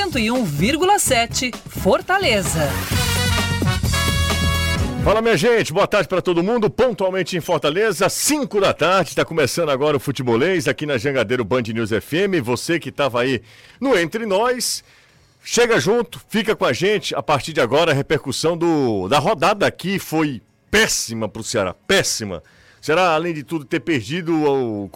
101,7 Fortaleza. Fala minha gente, boa tarde para todo mundo. Pontualmente em Fortaleza, 5 da tarde, está começando agora o futebolês aqui na Jangadeiro Band News FM. Você que estava aí no Entre Nós, chega junto, fica com a gente. A partir de agora, a repercussão do, da rodada aqui foi péssima para o Ceará, péssima. O Ceará, além de tudo, ter perdido, o,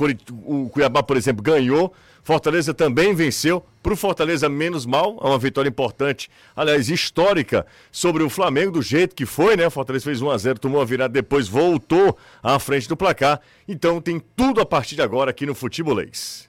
o Cuiabá, por exemplo, ganhou. Fortaleza também venceu. Para o Fortaleza, menos mal. É uma vitória importante, aliás, histórica, sobre o Flamengo, do jeito que foi, né? O Fortaleza fez 1x0, tomou a virada, depois voltou à frente do placar. Então tem tudo a partir de agora aqui no Futebolês.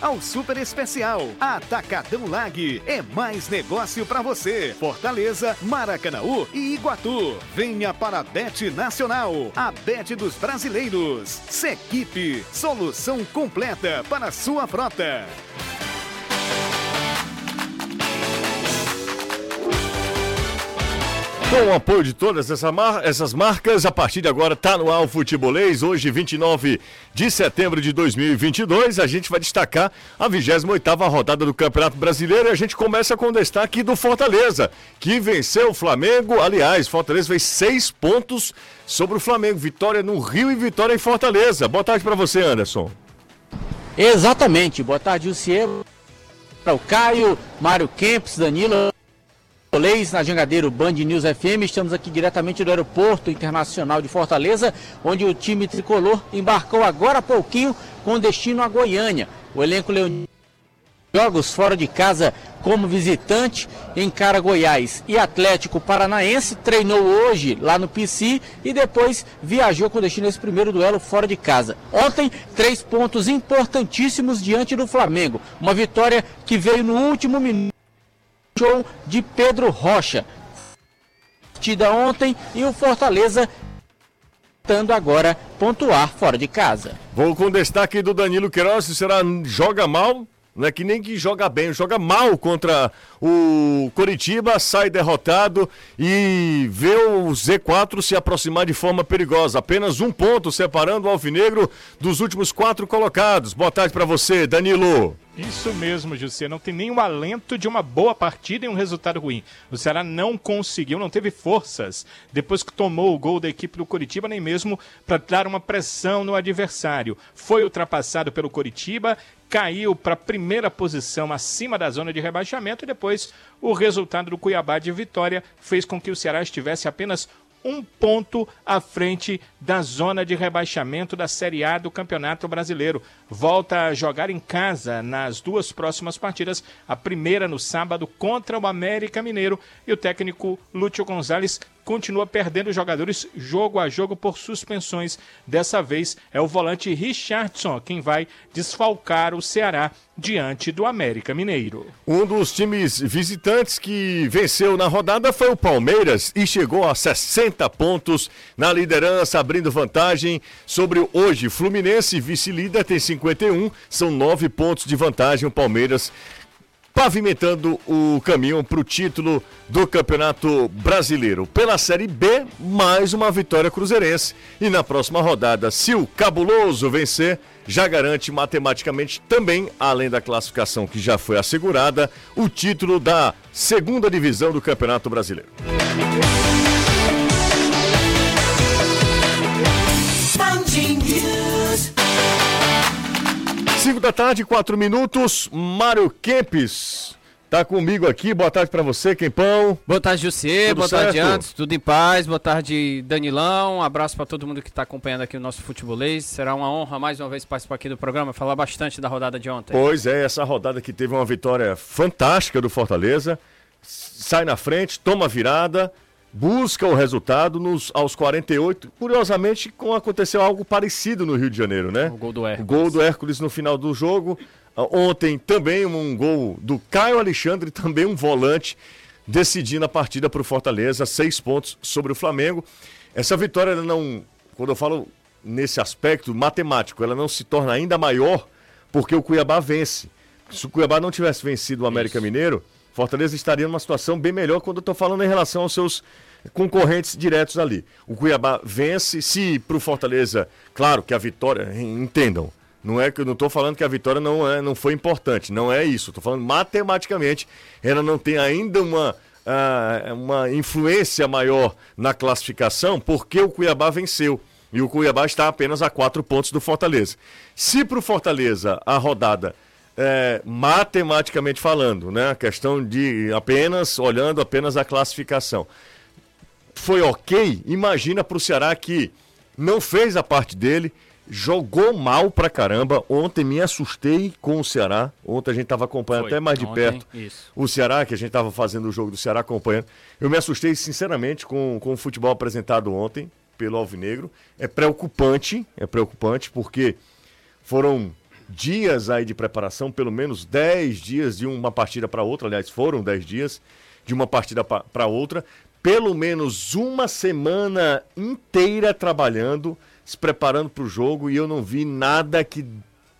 ao super especial. Atacadão Lag é mais negócio para você. Fortaleza, Maracanaú e Iguatu. Venha para a Bet Nacional, a Bet dos brasileiros. Sequipe, solução completa para sua frota. Com o apoio de todas essa mar essas marcas, a partir de agora está no ar o Futebolês. Hoje, 29 de setembro de 2022, a gente vai destacar a 28ª rodada do Campeonato Brasileiro e a gente começa com o destaque do Fortaleza, que venceu o Flamengo. Aliás, Fortaleza fez seis pontos sobre o Flamengo. Vitória no Rio e vitória em Fortaleza. Boa tarde para você, Anderson. Exatamente. Boa tarde, Luciano. Para o Caio, Mário Kempis, Danilo Futebolês na Jangadeiro Band News FM. Estamos aqui diretamente do Aeroporto Internacional de Fortaleza, onde o time tricolor embarcou agora há pouquinho com destino a Goiânia. O elenco Leonino jogos fora de casa como visitante encara Goiás e Atlético Paranaense treinou hoje lá no PC e depois viajou com destino a esse primeiro duelo fora de casa. Ontem, três pontos importantíssimos diante do Flamengo. Uma vitória que veio no último minuto show de Pedro Rocha. Partida ontem e o Fortaleza tentando agora pontuar fora de casa. Vou com destaque do Danilo Queiroz, será joga mal, não é que nem que joga bem, joga mal contra o Coritiba, sai derrotado e vê o Z4 se aproximar de forma perigosa. Apenas um ponto separando o Alvinegro dos últimos quatro colocados. Boa tarde para você, Danilo. Isso mesmo, José. Não tem nenhum alento de uma boa partida e um resultado ruim. O Ceará não conseguiu, não teve forças depois que tomou o gol da equipe do Coritiba, nem mesmo para dar uma pressão no adversário. Foi ultrapassado pelo Coritiba caiu para a primeira posição acima da zona de rebaixamento e depois o resultado do Cuiabá de vitória fez com que o Ceará estivesse apenas um ponto à frente da zona de rebaixamento da Série A do Campeonato Brasileiro. Volta a jogar em casa nas duas próximas partidas, a primeira no sábado contra o América Mineiro e o técnico Lúcio Gonzalez continua perdendo jogadores jogo a jogo por suspensões. Dessa vez é o volante Richardson quem vai desfalcar o Ceará diante do América Mineiro. Um dos times visitantes que venceu na rodada foi o Palmeiras e chegou a 60 pontos na liderança, abrindo vantagem sobre o hoje Fluminense, vice-líder, tem 51, são nove pontos de vantagem. O Palmeiras pavimentando o caminho para o título do Campeonato Brasileiro. Pela Série B, mais uma vitória cruzeirense. E na próxima rodada, se o Cabuloso vencer, já garante matematicamente também, além da classificação que já foi assegurada, o título da segunda divisão do Campeonato Brasileiro. 5 da tarde, 4 minutos. Mário Kempis tá comigo aqui. Boa tarde para você, Quempão. Boa tarde, José. Boa certo? tarde, Antes. Tudo em paz. Boa tarde, Danilão. Um abraço para todo mundo que está acompanhando aqui o nosso futebolês. Será uma honra mais uma vez participar aqui do programa, falar bastante da rodada de ontem. Pois é, essa rodada que teve uma vitória fantástica do Fortaleza. Sai na frente, toma virada busca o resultado nos, aos 48. Curiosamente, aconteceu algo parecido no Rio de Janeiro, né? O gol do Hércules. O gol do Hércules no final do jogo. Ontem também um gol do Caio Alexandre, também um volante, decidindo a partida para o Fortaleza, seis pontos sobre o Flamengo. Essa vitória, ela não, quando eu falo nesse aspecto matemático, ela não se torna ainda maior porque o Cuiabá vence. Se o Cuiabá não tivesse vencido o América Isso. Mineiro, Fortaleza estaria numa situação bem melhor quando eu estou falando em relação aos seus concorrentes diretos ali. O Cuiabá vence, se para o Fortaleza, claro que a vitória, entendam, não é que eu não estou falando que a vitória não, é, não foi importante, não é isso. Estou falando matematicamente, ela não tem ainda uma, uh, uma influência maior na classificação, porque o Cuiabá venceu. E o Cuiabá está apenas a quatro pontos do Fortaleza. Se para o Fortaleza a rodada, é, matematicamente falando, né, a questão de apenas olhando apenas a classificação, foi ok, imagina para o Ceará que não fez a parte dele, jogou mal pra caramba. Ontem me assustei com o Ceará. Ontem a gente estava acompanhando Foi. até mais de Ontem, perto isso. o Ceará, que a gente estava fazendo o jogo do Ceará acompanhando. Eu me assustei, sinceramente, com, com o futebol apresentado ontem pelo Alvinegro. É preocupante, é preocupante, porque foram dias aí de preparação, pelo menos 10 dias de uma partida para outra. Aliás, foram 10 dias de uma partida para outra. Pelo menos uma semana inteira trabalhando se preparando para o jogo e eu não vi nada que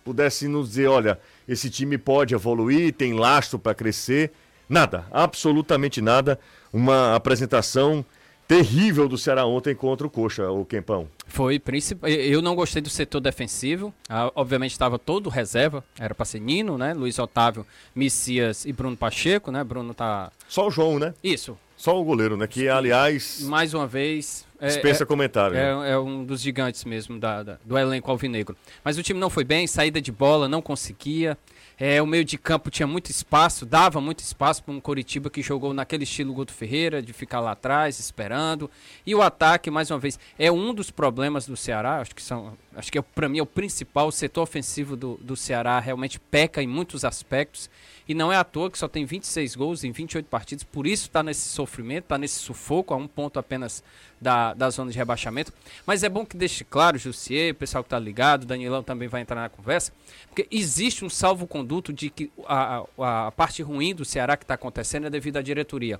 pudesse nos dizer, olha, esse time pode evoluir, tem lastro para crescer. Nada, absolutamente nada. Uma apresentação terrível do Ceará ontem contra o Coxa, o Quempão. Foi, eu não gostei do setor defensivo. Ah, obviamente estava todo reserva, era para ser Nino, né? Luiz Otávio, Messias e Bruno Pacheco, né? Bruno tá Só o João, né? Isso. Só o goleiro, né? Que aliás, mais uma vez, é, Dispensa é, comentário. É, né? é, um dos gigantes mesmo da, da, do elenco alvinegro. Mas o time não foi bem, saída de bola, não conseguia. É, o meio de campo tinha muito espaço, dava muito espaço para um Coritiba que jogou naquele estilo Guto Ferreira, de ficar lá atrás, esperando. E o ataque, mais uma vez, é um dos problemas do Ceará. Acho que são. Acho que é, para mim é o principal. O setor ofensivo do, do Ceará realmente peca em muitos aspectos. E não é à toa que só tem 26 gols em 28 partidas, por isso está nesse sofrimento, está nesse sufoco, a um ponto apenas da, da zona de rebaixamento. Mas é bom que deixe claro, Jussier, o pessoal que está ligado, Danilão também vai entrar na conversa, porque existe um salvo-conduto de que a, a, a parte ruim do Ceará que está acontecendo é devido à diretoria.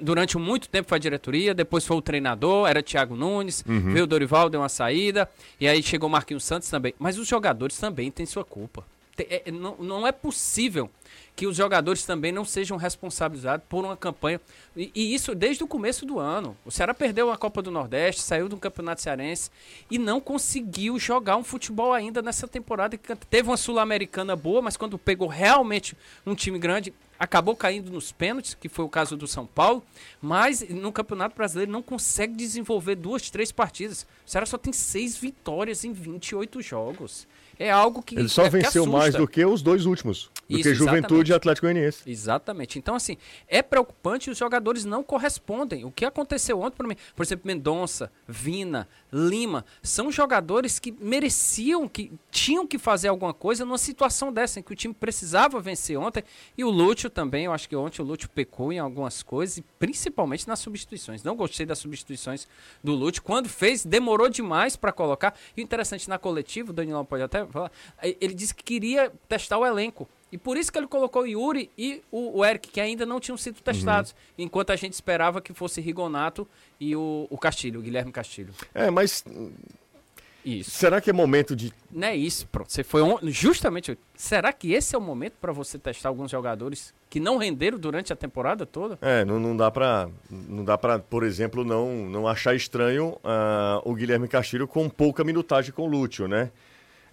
Durante muito tempo foi a diretoria, depois foi o treinador, era Thiago Nunes, uhum. veio o Dorival, deu uma saída, e aí chegou o Marquinhos Santos também. Mas os jogadores também têm sua culpa. Tem, é, não, não é possível que os jogadores também não sejam responsabilizados por uma campanha. E, e, isso desde o começo do ano. O Ceará perdeu a Copa do Nordeste, saiu do Campeonato Cearense e não conseguiu jogar um futebol ainda nessa temporada. Teve uma Sul-Americana boa, mas quando pegou realmente um time grande, acabou caindo nos pênaltis, que foi o caso do São Paulo, mas no Campeonato Brasileiro não consegue desenvolver duas, três partidas. O Ceará só tem seis vitórias em 28 jogos é algo que. Ele só é, venceu mais do que os dois últimos. Do Isso, que Juventude e Atlético Goianiense. Exatamente. Então, assim, é preocupante e os jogadores não correspondem. O que aconteceu ontem para mim, por exemplo, Mendonça, Vina, Lima, são jogadores que mereciam, que tinham que fazer alguma coisa numa situação dessa, em que o time precisava vencer ontem. E o Lúcio também, eu acho que ontem o Lúcio pecou em algumas coisas, e principalmente nas substituições. Não gostei das substituições do Lúcio. Quando fez, demorou demais para colocar. E o interessante, na coletiva, o Danilão pode até ele disse que queria testar o elenco. E por isso que ele colocou o Yuri e o, o Eric, que ainda não tinham sido testados. Uhum. Enquanto a gente esperava que fosse Rigonato e o, o Castilho, o Guilherme Castilho. É, mas. Isso. Será que é momento de. Não é isso, pronto. Você foi on... justamente. Será que esse é o momento para você testar alguns jogadores que não renderam durante a temporada toda? É, não, não dá para, não dá para, por exemplo, não, não achar estranho uh, o Guilherme Castilho com pouca minutagem com o Lúcio, né?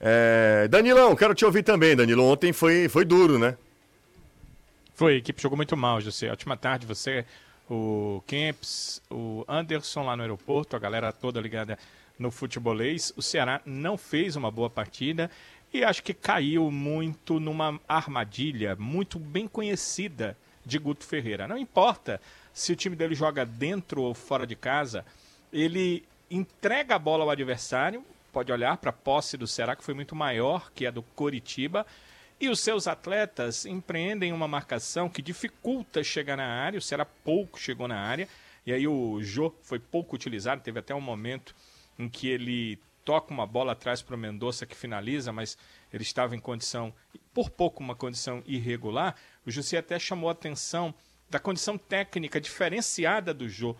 É, Danilão, quero te ouvir também, Danilo. Ontem foi, foi duro, né? Foi, a equipe jogou muito mal, José. Ótima tarde, você, o Kemps, o Anderson lá no aeroporto, a galera toda ligada no futebolês. O Ceará não fez uma boa partida e acho que caiu muito numa armadilha muito bem conhecida de Guto Ferreira. Não importa se o time dele joga dentro ou fora de casa, ele entrega a bola ao adversário, pode olhar para a posse do Ceará, que foi muito maior que a do Coritiba. E os seus atletas empreendem uma marcação que dificulta chegar na área. O Ceará pouco chegou na área. E aí o Jô foi pouco utilizado. Teve até um momento em que ele toca uma bola atrás para o Mendonça que finaliza, mas ele estava em condição por pouco uma condição irregular, o Jussi até chamou a atenção da condição técnica diferenciada do Jô.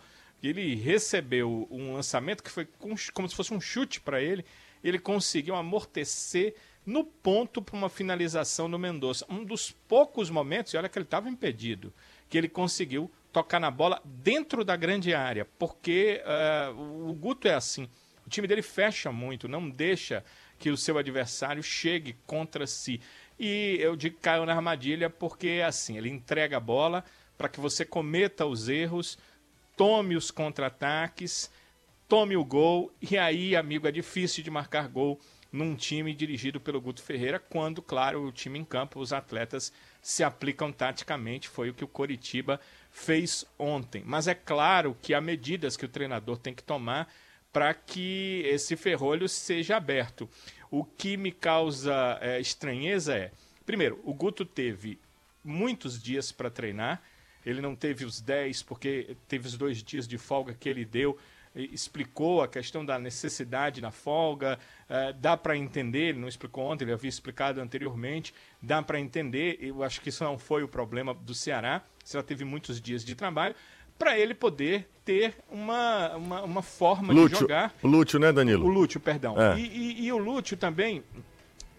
Ele recebeu um lançamento que foi como se fosse um chute para ele, ele conseguiu amortecer no ponto para uma finalização no Mendonça. Um dos poucos momentos, e olha que ele estava impedido, que ele conseguiu tocar na bola dentro da grande área, porque uh, o Guto é assim. O time dele fecha muito, não deixa que o seu adversário chegue contra si. E eu digo que caiu na armadilha porque assim, ele entrega a bola para que você cometa os erros, tome os contra-ataques, tome o gol, e aí, amigo, é difícil de marcar gol num time dirigido pelo Guto Ferreira, quando, claro, o time em campo, os atletas se aplicam taticamente, foi o que o Coritiba fez ontem. Mas é claro que há medidas que o treinador tem que tomar para que esse ferrolho seja aberto. O que me causa é, estranheza é, primeiro, o Guto teve muitos dias para treinar, ele não teve os 10 porque teve os dois dias de folga que ele deu, explicou a questão da necessidade na folga, uh, dá para entender, ele não explicou ontem, ele havia explicado anteriormente, dá para entender, eu acho que isso não foi o problema do Ceará, se ela teve muitos dias de trabalho, para ele poder ter uma, uma, uma forma Lúcio, de jogar. O Lúcio, né, Danilo? O Lúcio, perdão. É. E, e, e, o Lúcio também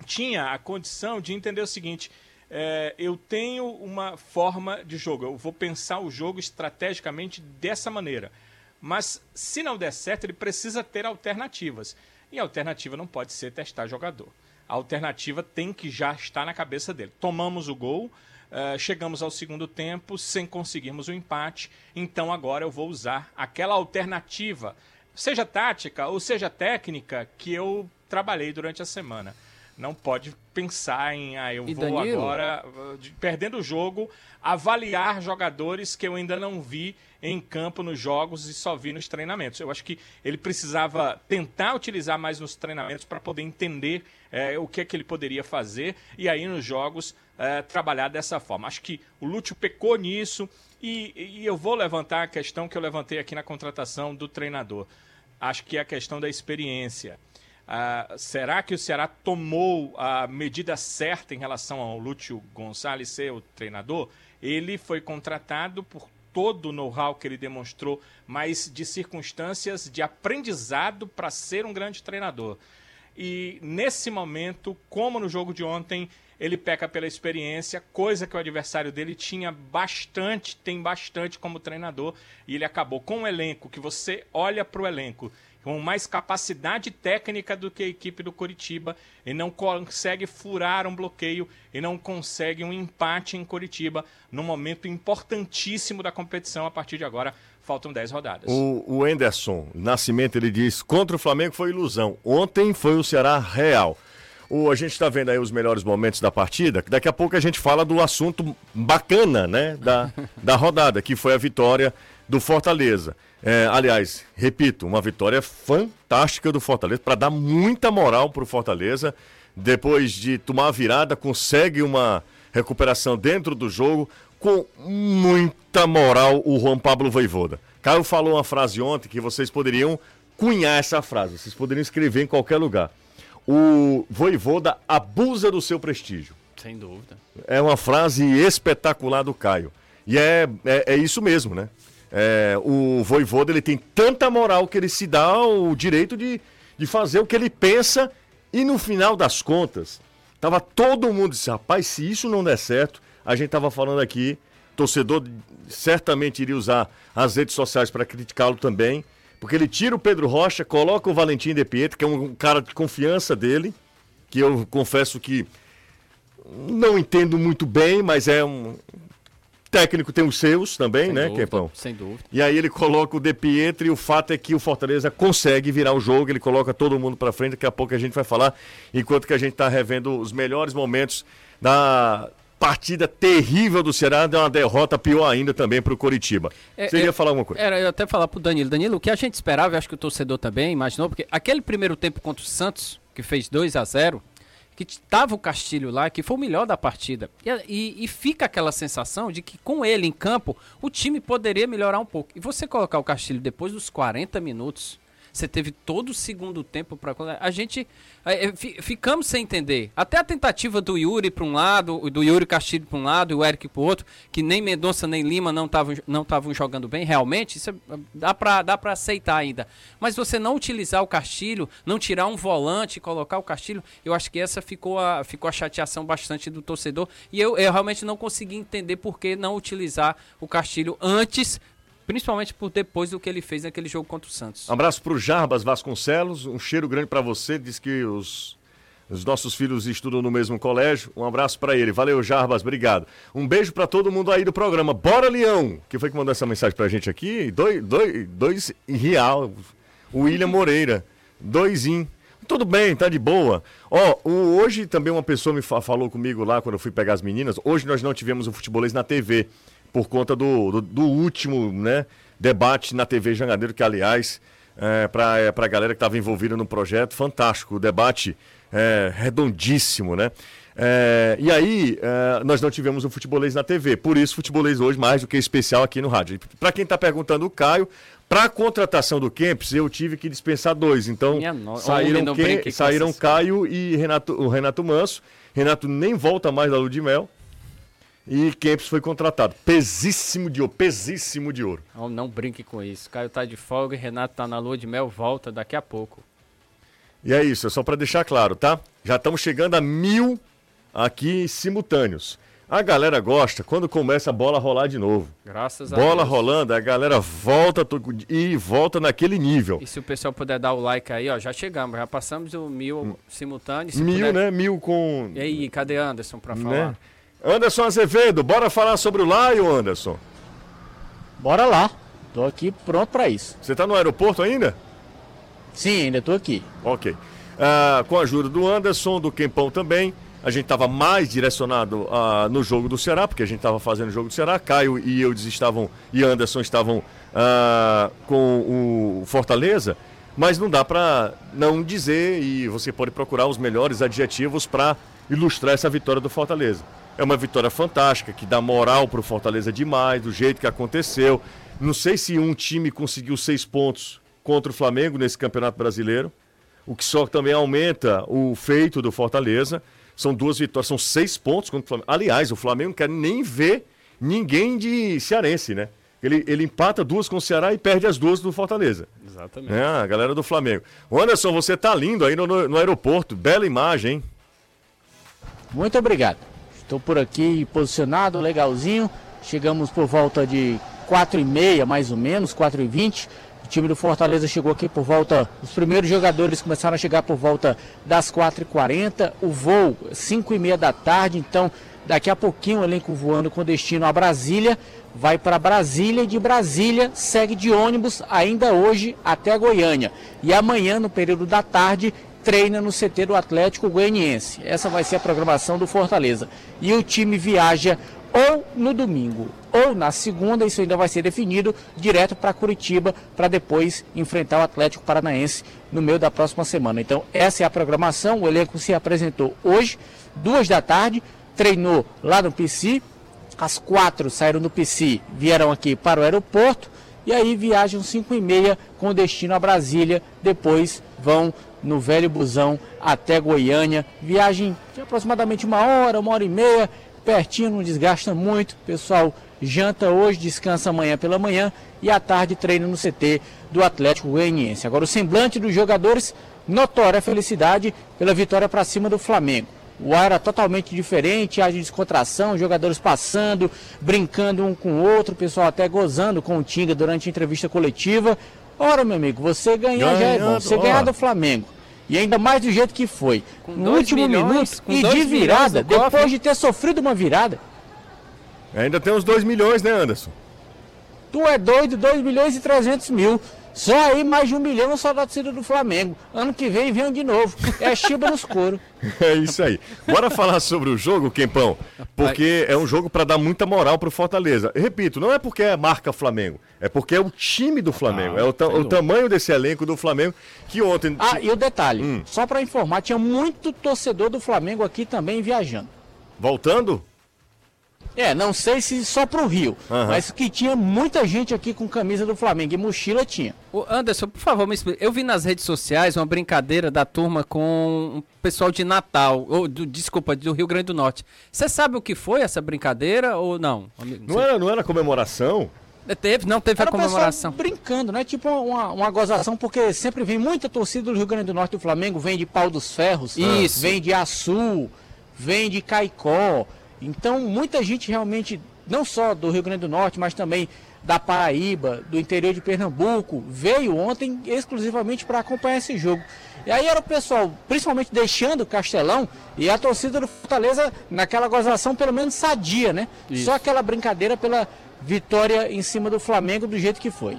tinha a condição de entender o seguinte: é, eu tenho uma forma de jogo, eu vou pensar o jogo estrategicamente dessa maneira. Mas se não der certo, ele precisa ter alternativas. E a alternativa não pode ser testar jogador. A alternativa tem que já estar na cabeça dele. Tomamos o gol, Uh, chegamos ao segundo tempo sem conseguirmos o empate, então agora eu vou usar aquela alternativa, seja tática ou seja técnica, que eu trabalhei durante a semana. Não pode pensar em, ah, eu e vou Danilo? agora, perdendo o jogo, avaliar jogadores que eu ainda não vi em campo nos jogos e só vi nos treinamentos. Eu acho que ele precisava tentar utilizar mais nos treinamentos para poder entender é, o que é que ele poderia fazer e aí nos jogos é, trabalhar dessa forma. Acho que o Lúcio pecou nisso e, e eu vou levantar a questão que eu levantei aqui na contratação do treinador. Acho que é a questão da experiência. Ah, será que o Ceará tomou a medida certa em relação ao Lúcio Gonçalves ser o treinador? Ele foi contratado por todo o know-how que ele demonstrou, mas de circunstâncias de aprendizado para ser um grande treinador. E nesse momento, como no jogo de ontem, ele peca pela experiência, coisa que o adversário dele tinha bastante, tem bastante como treinador, e ele acabou com um elenco que você olha para o elenco com mais capacidade técnica do que a equipe do Coritiba e não consegue furar um bloqueio e não consegue um empate em Coritiba no momento importantíssimo da competição a partir de agora. Faltam 10 rodadas. O, o Enderson Nascimento ele diz: contra o Flamengo foi ilusão. Ontem foi o Ceará real. O, a gente está vendo aí os melhores momentos da partida. Daqui a pouco a gente fala do assunto bacana, né? Da, da rodada, que foi a vitória do Fortaleza. É, aliás, repito, uma vitória fantástica do Fortaleza para dar muita moral para o Fortaleza. Depois de tomar a virada, consegue uma recuperação dentro do jogo com muita moral o Juan Pablo Voivoda. Caio falou uma frase ontem que vocês poderiam cunhar essa frase, vocês poderiam escrever em qualquer lugar. O Voivoda abusa do seu prestígio. Sem dúvida. É uma frase espetacular do Caio. E é, é, é isso mesmo, né? É, o Voivoda ele tem tanta moral que ele se dá o direito de, de fazer o que ele pensa. E no final das contas, tava todo mundo disse, rapaz, se isso não der certo, a gente tava falando aqui, torcedor certamente iria usar as redes sociais para criticá-lo também, porque ele tira o Pedro Rocha, coloca o Valentim De Pietro, que é um cara de confiança dele, que eu confesso que não entendo muito bem, mas é um, técnico tem os seus também, sem né, dúvida, Kepão? Sem dúvida. E aí ele coloca o De Pietro e o fato é que o Fortaleza consegue virar o jogo, ele coloca todo mundo para frente, daqui a pouco a gente vai falar, enquanto que a gente está revendo os melhores momentos da partida terrível do Ceará, deu uma derrota pior ainda também para o Coritiba. É, Você ia é, falar alguma coisa? Era eu até falar para o Danilo. Danilo, o que a gente esperava, eu acho que o torcedor também imaginou, porque aquele primeiro tempo contra o Santos, que fez 2 a 0 que estava o Castilho lá, que foi o melhor da partida. E, e, e, fica aquela sensação de que com ele em campo, o time poderia melhorar um pouco. E você colocar o Castilho depois dos 40 minutos, Você teve todo o segundo tempo para a gente é, é, ficamos sem entender. Até a tentativa do Yuri para um lado, do Yuri Castilho para um lado e o Eric para o outro, que nem Mendonça nem Lima não estavam não estavam jogando bem, realmente isso é, dá para dá para aceitar ainda. Mas você não utilizar o Castilho, não tirar um volante e colocar o Castilho, eu acho que essa ficou a ficou a chateação bastante do torcedor e eu, eu realmente não consegui entender por que não utilizar o Castilho antes Principalmente por depois do que ele fez naquele jogo contra o Santos. Um abraço para o Jarbas Vasconcelos, um cheiro grande para você. Diz que os, os nossos filhos estudam no mesmo colégio. Um abraço para ele. Valeu, Jarbas, obrigado. Um beijo para todo mundo aí do programa. Bora, Leão! Que foi que mandou essa mensagem para a gente aqui? Dois, dois, dois real. O William Moreira. Doisinho. Tudo bem, tá de boa. Ó, oh, hoje também uma pessoa me falou comigo lá quando eu fui pegar as meninas. Hoje nós não tivemos o futebolês na TV por conta do, do, do último né, debate na TV Jangadeiro, que, aliás, é, para é, a galera que estava envolvida no projeto, fantástico, o debate é, redondíssimo, né? É, e aí, é, nós não tivemos o futebolês na TV, por isso, futebolês hoje mais do que especial aqui no rádio. Para quem está perguntando, o Caio, para a contratação do Kempis, eu tive que dispensar dois. Então, no... saíram, que... saíram Caio e Renato, o Renato Manso. Renato nem volta mais da Ludmel. E Kempis foi contratado. Pesíssimo de ouro, pesíssimo de ouro. Não, não brinque com isso. Caio tá de folga e Renato tá na lua de mel, volta daqui a pouco. E é isso, é só para deixar claro, tá? Já estamos chegando a mil aqui simultâneos. A galera gosta quando começa a bola a rolar de novo. Graças a bola Deus. Bola rolando, a galera volta e volta naquele nível. E se o pessoal puder dar o like aí, ó, já chegamos, já passamos o mil hum. simultâneos. Mil, puder... né? Mil com. E aí, cadê Anderson para né? falar? Né? Anderson Azevedo, bora falar sobre o Lion, Anderson. Bora lá. Tô aqui pronto para isso. Você tá no aeroporto ainda? Sim, ainda tô aqui. Ok. Ah, com a ajuda do Anderson, do Quempão também. A gente estava mais direcionado ah, no jogo do Ceará, porque a gente estava fazendo o jogo do Ceará. Caio e eu estavam, e Anderson estavam ah, com o Fortaleza. Mas não dá para não dizer, e você pode procurar os melhores adjetivos para ilustrar essa vitória do Fortaleza. É uma vitória fantástica, que dá moral para o Fortaleza demais, do jeito que aconteceu. Não sei se um time conseguiu seis pontos contra o Flamengo nesse Campeonato Brasileiro, o que só também aumenta o feito do Fortaleza. São duas vitórias, são seis pontos contra o Flamengo. Aliás, o Flamengo não quer nem ver ninguém de cearense, né? Ele, ele empata duas com o Ceará e perde as duas do Fortaleza. Exatamente. É, a galera do Flamengo. O Anderson, você tá lindo aí no, no, no aeroporto. Bela imagem, hein? Muito obrigado. Estou por aqui posicionado, legalzinho. Chegamos por volta de 4 e meia, mais ou menos, 4 e 20. O time do Fortaleza chegou aqui por volta. Os primeiros jogadores começaram a chegar por volta das 4h40. O voo, 5 e meia da tarde. Então, daqui a pouquinho, o elenco voando com destino a Brasília. Vai para Brasília e de Brasília segue de ônibus ainda hoje até Goiânia. E amanhã, no período da tarde, treina no CT do Atlético Goianiense. Essa vai ser a programação do Fortaleza. E o time viaja ou no domingo ou na segunda, isso ainda vai ser definido, direto para Curitiba, para depois enfrentar o Atlético Paranaense no meio da próxima semana. Então, essa é a programação. O elenco se apresentou hoje, duas da tarde, treinou lá no PC. Às quatro saíram do PC, vieram aqui para o aeroporto e aí viajam cinco e meia com destino a Brasília. Depois vão no velho busão até Goiânia. Viagem de aproximadamente uma hora, uma hora e meia, pertinho, não desgasta muito. Pessoal janta hoje, descansa amanhã pela manhã e à tarde treina no CT do Atlético Goianiense. Agora o semblante dos jogadores, notória felicidade pela vitória para cima do Flamengo. O ar era totalmente diferente, haja descontração, jogadores passando, brincando um com o outro, o pessoal até gozando com o Tinga durante a entrevista coletiva. Ora, meu amigo, você ganhar já é bom. Você ganhar do Flamengo e ainda mais do jeito que foi. Com no último milhões, minuto e de virada, depois de ter sofrido uma virada. Ainda tem uns 2 milhões, né, Anderson? Tu é doido, 2 milhões e 300 mil. Só aí mais de um milhão só da torcida do Flamengo. Ano que vem vem de novo. É chiba nos coros. É isso aí. Bora falar sobre o jogo, Quempão, porque é um jogo para dar muita moral pro Fortaleza. Repito, não é porque é marca Flamengo, é porque é o time do Flamengo, ah, é o, ta o tamanho desse elenco do Flamengo que ontem. Ah, e o detalhe, hum. só para informar, tinha muito torcedor do Flamengo aqui também viajando. Voltando? É, não sei se só pro Rio, Aham. mas que tinha muita gente aqui com camisa do Flamengo e mochila tinha. Ô, Anderson, por favor, me explique. Eu vi nas redes sociais uma brincadeira da turma com um pessoal de Natal, ou do, desculpa, do Rio Grande do Norte. Você sabe o que foi essa brincadeira ou não? amigo? Não era, não era comemoração? Teve, não teve Era a o comemoração. brincando, né? Tipo uma, uma gozação, porque sempre vem muita torcida do Rio Grande do Norte do Flamengo, vem de Pau dos Ferros, Isso. vem de Açu, vem de Caicó. Então, muita gente realmente, não só do Rio Grande do Norte, mas também da Paraíba, do interior de Pernambuco, veio ontem exclusivamente para acompanhar esse jogo. E aí era o pessoal, principalmente deixando o Castelão, e a torcida do Fortaleza naquela gozação pelo menos sadia, né? Isso. Só aquela brincadeira pela vitória em cima do Flamengo do jeito que foi.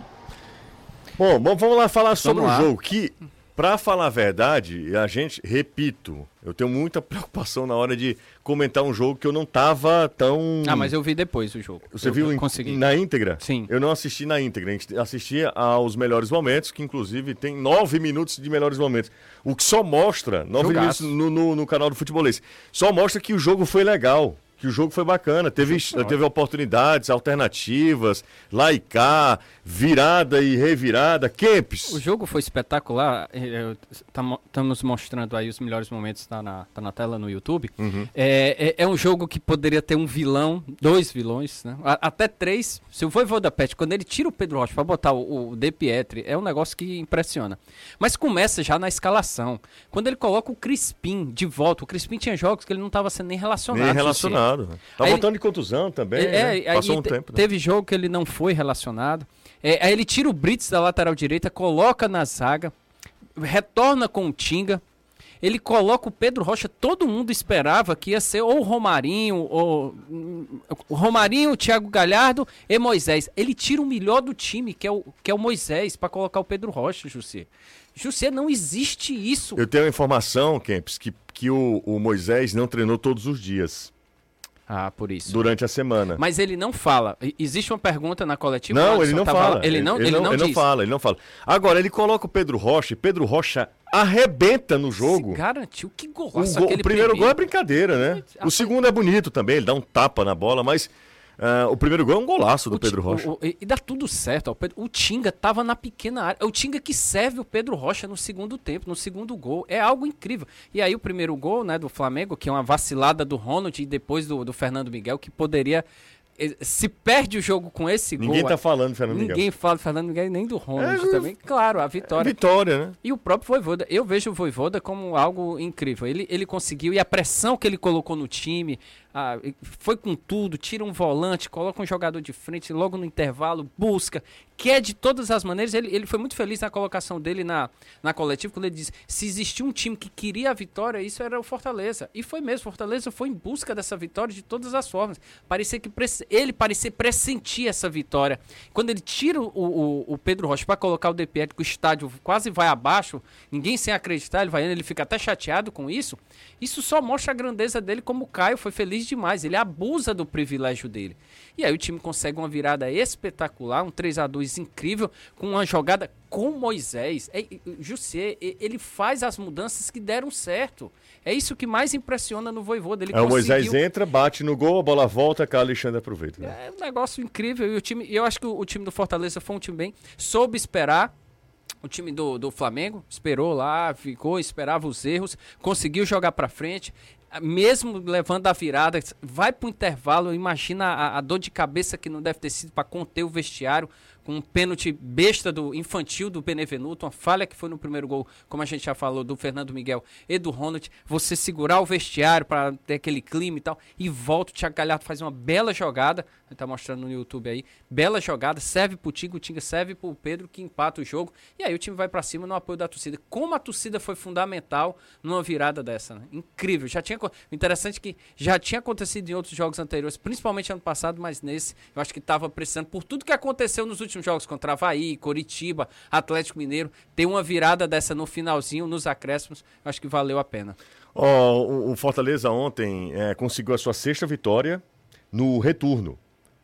Bom, bom, vamos lá falar sobre o lá. jogo. Que, pra falar a verdade, a gente, repito, eu tenho muita preocupação na hora de comentar um jogo que eu não tava tão. Ah, mas eu vi depois o jogo. Você Eu- viu consegui. na íntegra? Sim. Eu não assisti na íntegra, a gente assistia aos melhores momentos, que inclusive tem nove minutos de melhores momentos. O que só mostra, nove Jogaço. minutos no, no, no canal do Futebolês, só mostra que o jogo foi legal. Que o jogo foi bacana, teve, teve oportunidades, alternativas, lá e cá, virada e revirada. Kempis, O jogo foi espetacular. eu- tamo- Estamos mostrando aí os melhores momentos, tá na, tá na tela no YouTube. Uhum. É, é, é um jogo que poderia ter um vilão, dois vilões, né? Até três. Se o Voivoda Pet, quando ele tira o Pedro Rocha para botar o, o De Pietri, é um negócio que impressiona. Mas começa já na escalação. Quando ele coloca o Crispim de volta, o Crispim tinha jogos que ele não estava sendo nem relacionado. nem Jussi. Relacionado. Tá Aí- voltando de contusão também, É, né? é, aí Passou um te- tempo. né? Teve jogo que ele não foi relacionado. É, aí ele tira o Brits da lateral direita, coloca na zaga, retorna com o Tinga. Ele coloca o Pedro Rocha, todo mundo esperava que ia ser ou o Romarinho, ou o Romarinho, o Thiago Galhardo e Moisés. Ele tira o melhor do time, que é o, que é o Moisés, para colocar o Pedro Rocha, José. José, não existe isso. Eu tenho a informação, Kempis, que, que o, o Moisés não treinou todos os dias, Ah, por isso. durante a semana. Mas ele não fala. Existe uma pergunta na coletiva. Não, o ele não tava fala. Ele não, ele não, ele não fala, ele não fala. Agora, ele coloca o Pedro Rocha e Pedro Rocha arrebenta no jogo. Se garantiu que O, golaço gol- aquele o primeiro gol é brincadeira, né? O segundo é bonito também, ele dá um tapa na bola, mas ah, o primeiro gol é um golaço do O Pedro Rocha. o- o- e dá tudo certo. ó. O, Pedro- o Tinga tava na pequena área. É o Tinga que serve o Pedro Rocha no segundo tempo, no segundo gol. É algo incrível. E aí o primeiro gol né, do Flamengo, que é uma vacilada do Ronald e depois do, do Fernando Miguel, que poderia. eh, Se perde o jogo com esse Ninguém gol. tá falando, Fernando Miguel. Ninguém fala do Fernando Miguel e nem do Ronald É, também. Claro, a vitória. Vitória, né? E o próprio Voivoda, eu vejo o Voivoda como algo incrível. Ele, ele conseguiu, e a pressão que ele colocou no time, ah, foi com tudo, tira um volante, coloca um jogador de frente, logo no intervalo, busca, quer de todas as maneiras. Ele, ele foi muito feliz na colocação dele na, na coletiva, quando ele disse, se existia um time que queria a vitória, isso era o Fortaleza. E foi mesmo, Fortaleza foi em busca dessa vitória de todas as formas. Parecia que ele parecia pressentir essa vitória. Quando ele tira o, o, o Pedro Rocha para colocar o DPR, que o estádio quase vai abaixo, ninguém sem acreditar, ele vai ele fica até chateado com isso. Isso só mostra a grandeza dele como o Caio foi feliz demais. Ele abusa do privilégio dele. E aí o time consegue uma virada espetacular, um 3 a 2 incrível, com uma jogada com Moisés. É, Jussier, ele faz as mudanças que deram certo. É isso que mais impressiona no Voivoda. Ele Aí o Moisés conseguiu- entra, bate no gol, a bola volta, cá Alexandre aproveita. né? é um negócio incrível. E o time, eu acho que o, o time do Fortaleza foi um time bem. Soube esperar. O time do, do Flamengo esperou lá, ficou, esperava os erros, conseguiu jogar pra frente. Mesmo levando a virada, vai pro intervalo. Imagina a, a dor de cabeça que não deve ter sido para conter o vestiário com um pênalti besta do infantil do Benevenuto, uma falha que foi no primeiro gol, como a gente já falou, do Fernando Miguel e do Ronald. Você segurar o vestiário para ter aquele clima e tal, e volta. O Thiago Galhardo faz uma bela jogada, tá mostrando no YouTube aí, bela jogada, serve pro Tinga, o Tinga serve pro Pedro, que empata o jogo, e aí o time vai para cima no apoio da torcida. Como a torcida foi fundamental numa virada dessa, né? Incrível. Já tinha, interessante é que já tinha acontecido em outros jogos anteriores, principalmente ano passado, mas nesse eu acho que estava precisando, por tudo que aconteceu nos últimos jogos contra Havaí, Coritiba, Atlético Mineiro, ter uma virada dessa no finalzinho, nos acréscimos, acho que valeu a pena. Ó, o, Fortaleza ontem é, conseguiu a sua sexta vitória no retorno.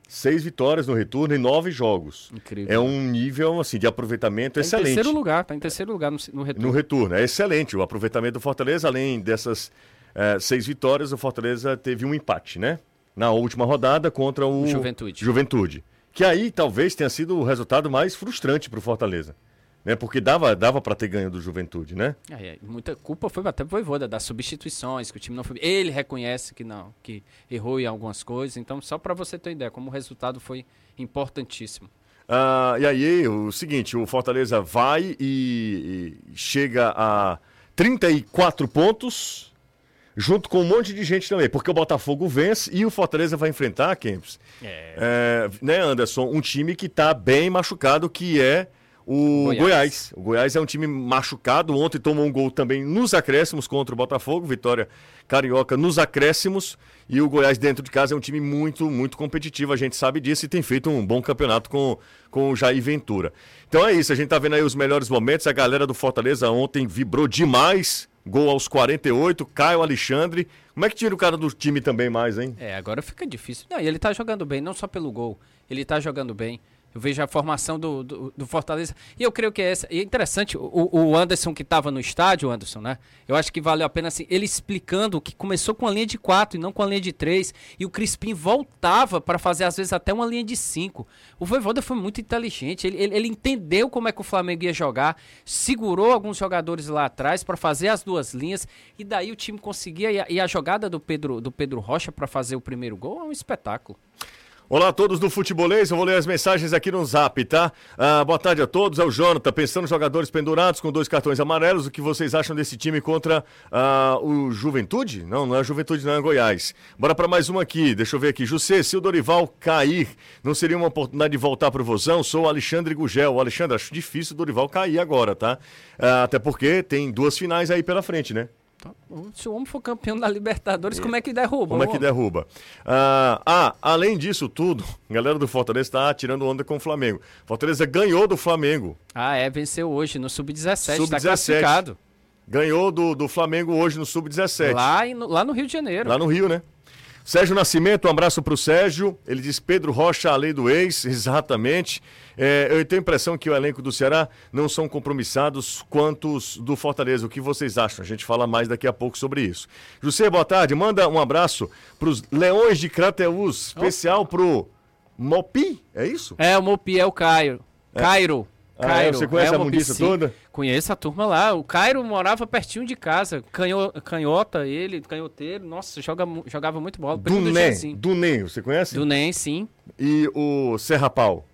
Seis vitórias no retorno em nove jogos. Incrível. É um nível assim de aproveitamento Tá em excelente. terceiro lugar, tá em terceiro lugar no, no retorno. No retorno, é excelente. O aproveitamento do Fortaleza, além dessas eh, seis vitórias, o Fortaleza teve um empate, né? na última rodada contra o Juventude. Juventude. Que aí talvez tenha sido o resultado mais frustrante para o Fortaleza. Né? Porque dava, dava para ter ganho do Juventude, né? É, é, muita culpa foi até pro Voivoda das substituições, que o time não foi. Ele reconhece que não, que errou em algumas coisas. Então, só para você ter ideia, como o resultado foi importantíssimo. Ah, e aí, o seguinte, o Fortaleza vai e, e chega a 34 pontos, junto com um monte de gente também, porque o Botafogo vence e o Fortaleza vai enfrentar, Kempis, É. é, né, Anderson, um time que está bem machucado, que é o Goiás. Goiás. O Goiás é um time machucado. Ontem tomou um gol também nos acréscimos contra o Botafogo. Vitória carioca nos acréscimos. E o Goiás dentro de casa é um time muito, muito competitivo. A gente sabe disso e tem feito um bom campeonato com, com o Jair Ventura. Então é isso. A gente tá vendo aí os melhores momentos. A galera do Fortaleza ontem vibrou demais. Gol aos 48. Caio Alexandre. Como é que tira o cara do time também mais, hein? É, agora fica difícil. Não, e ele tá jogando bem, não só pelo gol. Ele tá jogando bem. Eu vejo a formação do, do, do Fortaleza. E eu creio que é essa. E é interessante, o, o Anderson que estava no estádio, Anderson, né? Eu acho que valeu a pena assim, ele explicando que começou com a linha de 4 e não com a linha de 3. E o Crispim voltava para fazer, às vezes, até uma linha de 5. O Voivoda foi muito inteligente. Ele, ele, ele entendeu como é que o Flamengo ia jogar, segurou alguns jogadores lá atrás para fazer as duas linhas. E daí o time conseguia. E a, e a jogada do Pedro, do Pedro Rocha para fazer o primeiro gol é um espetáculo. Olá a todos do Futebolês, eu vou ler as mensagens aqui no Zap, tá? Ah, boa tarde a todos, é o Jonathan, pensando jogadores pendurados com dois cartões amarelos, o que vocês acham desse time contra ah, o Juventude? Não, não é Juventude, não é Goiás. Bora para mais uma aqui, deixa eu ver aqui. José, se o Dorival cair, não seria uma oportunidade de voltar pro Vozão? Sou o Alexandre Gugel. Alexandre, acho difícil o Dorival cair agora, tá? Ah, até porque tem duas finais aí pela frente, né? Se o homem for campeão da Libertadores, como é que derruba? Como é que derruba? Ah, ah, além disso tudo, a galera do Fortaleza está tirando onda com o Flamengo. Fortaleza ganhou do Flamengo. Ah, é, venceu hoje no Sub-17, tá Sub-17. classificado. Ganhou do, do Flamengo hoje no Sub-17. Lá, em- lá no Rio de Janeiro. Lá no Rio, né? Sérgio Nascimento, um abraço pro Sérgio. Ele diz Pedro Rocha, a lei do ex, exatamente. É, eu tenho a impressão que o elenco do Ceará não são compromissados quantos do Fortaleza. O que vocês acham? A gente fala mais daqui a pouco sobre isso. José, boa tarde. Manda um abraço pros Leões de Crateus, especial pro Mopi, é isso? É, o Mopi é o Cairo. Cairo. Ah, é? Cairo. Você conhece é, a o mundiça toda? Conheço a turma lá. O Cairo morava pertinho de casa. Canho, canhota, ele, canhoteiro. Nossa, joga, jogava muito bola. Duné, Jezinho. Duné, você conhece? Do NEM, sim. E o Serra Pau.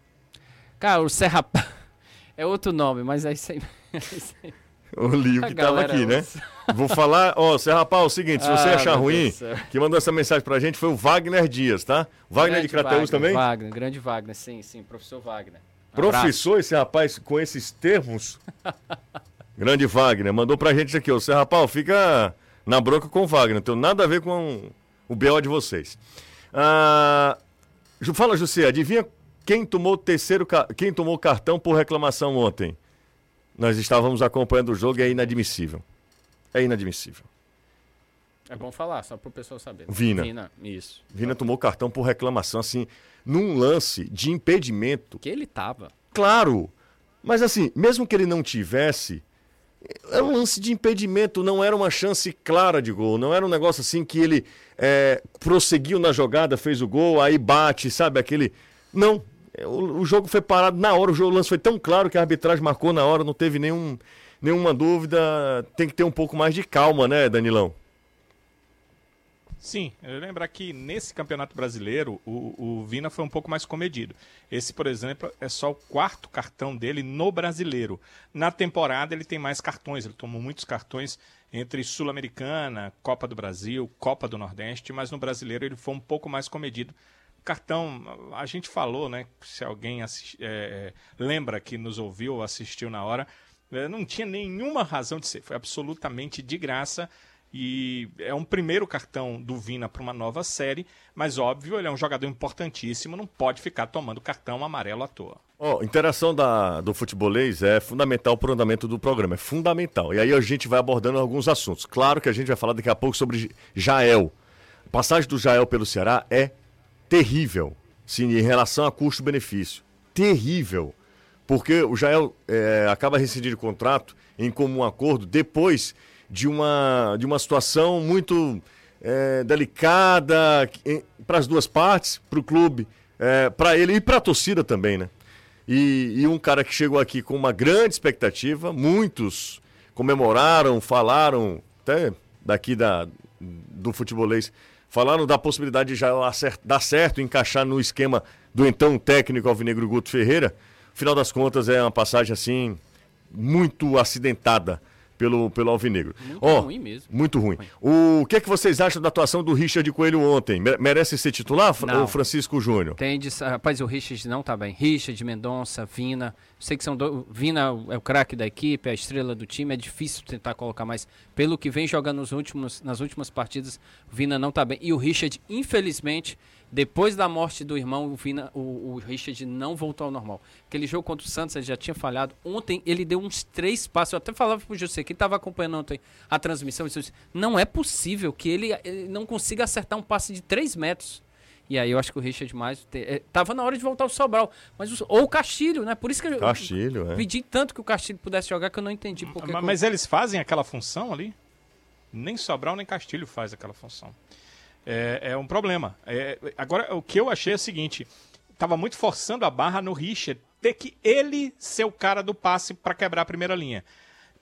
Cara, o Serra... é outro nome, mas é isso aí. É isso aí. O Lio A que tava galera aqui, né? usa. Vou falar, ó, Serra Pau, é o seguinte, se você Ah, achar ruim, quem mandou essa mensagem pra gente foi o Wagner Dias, tá? Wagner de Grande Crateus Wagner, também? Wagner, grande Wagner, sim, sim. Professor Wagner. Professor, esse rapaz com esses termos. Grande Wagner, mandou pra gente aqui. Serra Pau, fica na bronca com o Wagner, não tem nada a ver com o BO de vocês. Ah, fala, José, adivinha quem tomou o terceiro, quem tomou o cartão por reclamação ontem? Nós estávamos acompanhando o jogo e é inadmissível. É inadmissível. É bom falar, só pro pessoal saber. Vina. Vina, isso. Vina tomou cartão por reclamação, assim, num lance de impedimento. Que ele tava. Claro, mas assim, mesmo que ele não tivesse, era um lance de impedimento, não era uma chance clara de gol, não era um negócio assim que ele é, prosseguiu na jogada, fez o gol, aí bate, sabe, aquele... Não, É, o, o jogo foi parado na hora, o, jogo, o lance foi tão claro que a arbitragem marcou na hora, não teve nenhum, nenhuma dúvida, tem que ter um pouco mais de calma, né, Danilão? Sim, eu lembrar que nesse Campeonato Brasileiro o, o Vina foi um pouco mais comedido. Esse, por exemplo, é só o quarto cartão dele no Brasileiro. Na temporada ele tem mais cartões, ele tomou muitos cartões entre Sul-Americana, Copa do Brasil, Copa do Nordeste, mas no Brasileiro ele foi um pouco mais comedido. Cartão, a gente falou, né? Se alguém assis- é, lembra que nos ouviu ou assistiu na hora, é, não tinha nenhuma razão de ser, foi absolutamente de graça. E é um primeiro cartão do Vina para uma nova série, mas óbvio, ele é um jogador importantíssimo, não pode ficar tomando cartão amarelo à toa. Ó, interação da, do futebolês é fundamental para o andamento do programa, é fundamental. E aí a gente vai abordando alguns assuntos. Claro que a gente vai falar daqui a pouco sobre Jael. A passagem do Jael pelo Ceará é terrível, sim, em relação a custo-benefício. Terrível. Porque o Jael é, acaba rescindindo o contrato em comum acordo depois de uma, de uma situação muito é, delicada para as duas partes, para o clube, é, para ele e para a torcida também, né? E, e, um cara que chegou aqui com uma grande expectativa, muitos comemoraram, falaram, até daqui da, do futebolês, falaram da possibilidade de já dar certo, encaixar no esquema do então técnico alvinegro Guto Ferreira. Final das contas, é uma passagem assim, muito acidentada pelo, pelo Alvinegro. Muito oh, ruim mesmo. Muito ruim. O que é que vocês acham da atuação do Richard Coelho ontem? Merece ser titular, ou Francisco Júnior? Tem de, rapaz, o Richard não tá bem. Richard, Mendonça, Vina. Sei que são do, Vina é o craque da equipe, é a estrela do time. É difícil tentar colocar mais. Pelo que vem jogando nos últimos, nas últimas partidas, Vina não tá bem. E o Richard, infelizmente, depois da morte do irmão, o, Vina, o, o, Richard não voltou ao normal. Aquele jogo contra o Santos ele já tinha falhado. Ontem ele deu uns três passos. Eu até falava pro José que estava acompanhando ontem a transmissão. Disse, não é possível que ele, ele, não consiga acertar um passe de três metros. E aí eu acho que o Richard mais é, tava na hora de voltar o Sobral, mas o, ou o Castilho, né? Por isso que Castilho, eu é. pedi tanto que o Castilho pudesse jogar que eu não entendi porque mas, mas eles fazem aquela função ali? Nem Sobral nem Castilho faz aquela função é, é um problema. É, agora, o que eu achei é o seguinte: estava muito forçando a barra no Richard ter que ele ser o cara do passe para quebrar a primeira linha.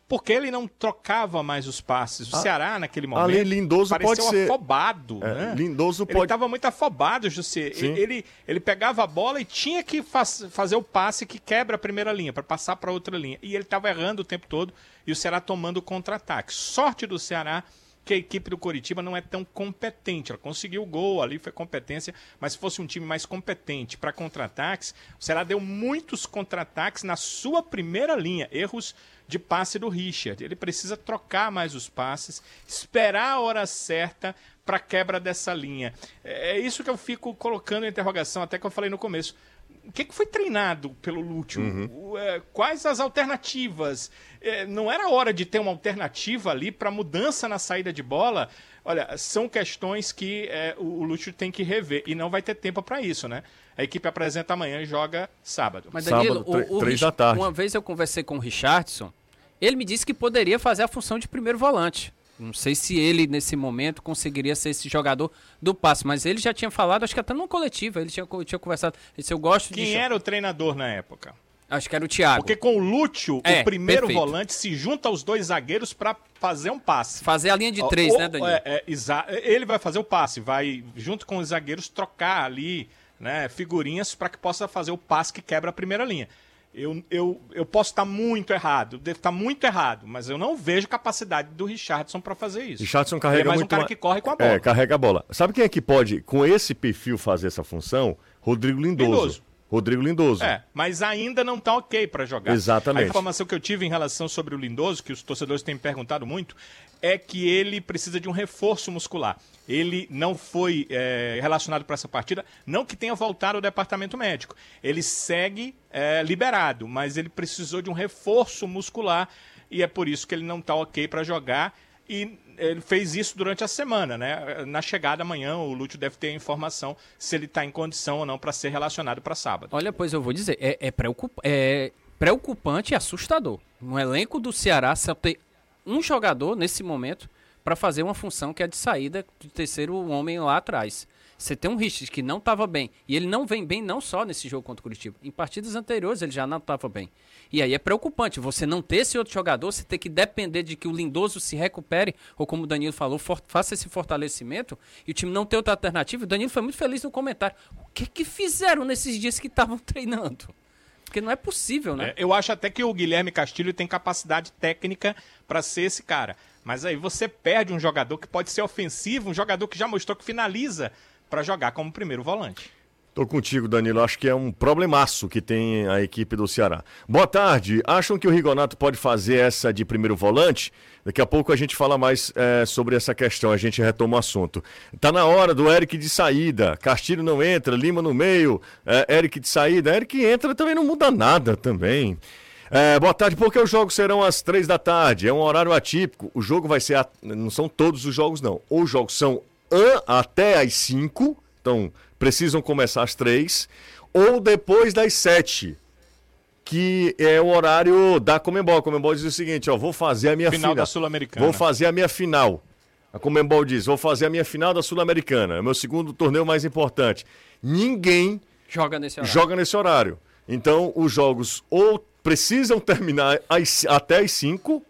Porque ele não trocava mais os passes. O ah, Ceará, naquele momento, ali, Lindoso pareceu pode ser... afobado. É, né? Lindoso pode... Ele estava muito afobado, José. Ele, ele pegava a bola e tinha que faz, fazer o passe que quebra a primeira linha, para passar para outra linha. E ele estava errando o tempo todo e o Ceará tomando contra-ataque. Sorte do Ceará que a equipe do Coritiba não é tão competente. Ela conseguiu o gol, ali foi competência, mas se fosse um time mais competente para contra-ataques, o Ceará deu muitos contra-ataques na sua primeira linha, erros de passe do Richard. Ele precisa trocar mais os passes, esperar a hora certa para quebra dessa linha. É, é isso que eu fico colocando em interrogação, até que eu falei no começo o que, que foi treinado pelo Lúcio? Uhum. É, quais as alternativas? É, não era hora de ter uma alternativa ali para mudança na saída de bola? Olha, são questões que é, o, o Lúcio tem que rever e não vai ter tempo para isso, né? A equipe apresenta amanhã e joga sábado. Mas Danilo, sábado, o, o três da tarde. uma vez eu conversei com o Richardson, ele me disse que poderia fazer a função de primeiro volante. Não sei se ele, nesse momento, conseguiria ser esse jogador do passe, mas ele já tinha falado, acho que até no coletivo, ele tinha, tinha conversado. Ele eu gosto Quem de. Quem era o treinador na época? Acho que era o Thiago. Porque com o Lúcio, é, o primeiro perfeito. volante se junta aos dois zagueiros para fazer um passe. Fazer a linha de três, né, Danilo? É, é, ele vai fazer o passe, vai, junto com os zagueiros, trocar ali né, figurinhas para que possa fazer o passe que quebra a primeira linha. Eu, eu, eu posso estar muito errado, devo estar muito errado, mas eu não vejo capacidade do Richardson para fazer isso. Richardson carrega Ele é mais muito um cara que corre com a bola. É, carrega a bola. Sabe quem é que pode, com esse perfil, fazer essa função? Rodrigo Lindoso. Lindoso. Rodrigo Lindoso. É, mas ainda não está ok para jogar. Exatamente. A informação que eu tive em relação sobre o Lindoso, que os torcedores têm perguntado muito, é que ele precisa de um reforço muscular. Ele não foi é, relacionado para essa partida, não que tenha voltado ao departamento médico. Ele segue é, liberado, mas ele precisou de um reforço muscular e é por isso que ele não está ok para jogar. E ele fez isso durante a semana, né? Na chegada amanhã, o Lúcio deve ter informação se ele está em condição ou não para ser relacionado para sábado. Olha, pois eu vou dizer, é, é, é preocupante e assustador. No elenco do Ceará só ter um jogador nesse momento para fazer uma função que é de saída do terceiro homem lá atrás. Você tem um Richard que não estava bem. E ele não vem bem não só nesse jogo contra o Curitiba. Em partidas anteriores ele já não estava bem. E aí é preocupante. Você não ter esse outro jogador, você ter que depender de que o Lindoso se recupere, ou como o Danilo falou, faça esse fortalecimento, e o time não ter outra alternativa. O Danilo foi muito feliz no comentário. O que que fizeram nesses dias que estavam treinando? Porque não é possível, né? É, eu acho até que o Guilherme Castilho tem capacidade técnica para ser esse cara. Mas aí você perde um jogador que pode ser ofensivo, um jogador que já mostrou que finaliza para jogar como primeiro volante. Tô contigo, Danilo. Acho que é um problemaço que tem a equipe do Ceará. Boa tarde. Acham que o Rigonato pode fazer essa de primeiro volante? Daqui a pouco a gente fala mais é, sobre essa questão, a gente retoma o assunto. Tá na hora do Eric de saída. Castilho não entra, Lima no meio, é, Eric de saída. Eric entra também não muda nada também. É, boa tarde, porque os jogos serão às três da tarde. É um horário atípico. O jogo vai ser. A... Não são todos os jogos, não. Os jogos são até às 5, então precisam começar às 3, ou depois das 7, que é o horário da Comembol. A Comembol diz o seguinte, ó, vou fazer a minha final. Final da Sul-Americana. Vou fazer a minha final. A Comembol diz: vou fazer a minha final da Sul-Americana, é o meu segundo torneio mais importante. Ninguém Joga nesse horário. joga nesse horário. Então, os jogos ou precisam terminar às- até às 5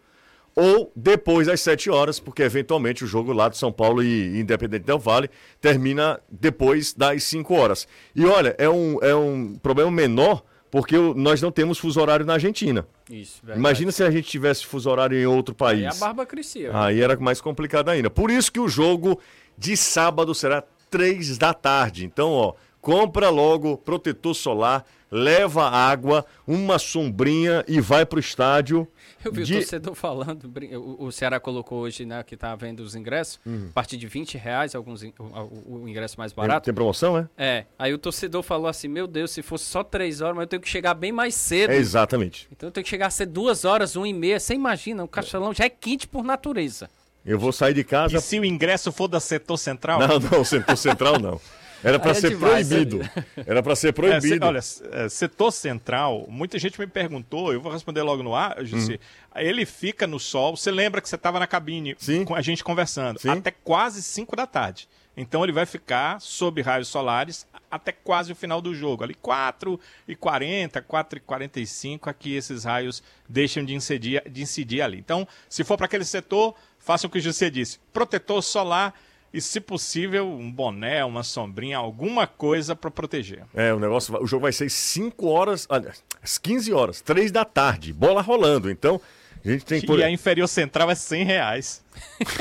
ou depois das 7 horas, porque eventualmente o jogo lá de São Paulo e Independente Del Vale termina depois das 5 horas. E olha, é um, é um problema menor porque nós não temos fuso horário na Argentina. Isso, verdade. Imagina se a gente tivesse fuso horário em outro Aí país. a barba crescia. Aí era mais complicado ainda. Por isso que o jogo de sábado será 3 da tarde. Então, ó, compra logo protetor solar, leva água, uma sombrinha e vai pro estádio. Eu vi de- o torcedor falando, o, o Ceará colocou hoje, né, que tá vendo os ingressos, Uhum. a partir de 20 reais, alguns, o, o- o ingresso mais Tem, barato. tem promoção, é? É, aí o torcedor falou assim, meu Deus, se fosse só 3 horas, mas eu tenho que chegar bem mais cedo. É exatamente. Então eu tenho que chegar a ser 2 horas, 1 e meia. Você imagina, o Castelão já é quente por natureza. Eu vou sair de casa. E se o ingresso for da setor central? Não, não, setor central não. Era é ser demais, proibido. Era pra ser É, proibido. olha, é, setor central, muita gente me perguntou, eu vou responder logo no ar, Jussi. Hum. Ele fica no sol, você lembra que você estava na cabine Sim. com a gente conversando, Sim. até quase 5 da tarde. Então ele vai ficar sob raios solares até quase o final do jogo. Ali 4 e 40, 4 e 45, aqui esses raios deixam de incidir, de incidir ali. Então, se for para aquele setor, faça o que o José disse. Protetor solar e, se possível, um boné, uma sombrinha, alguma coisa para proteger. É, o negócio, o jogo vai ser às 5 horas, aliás, às 15 horas, 3 da tarde, bola rolando. Então, a gente tem que E a inferior central é 100 reais.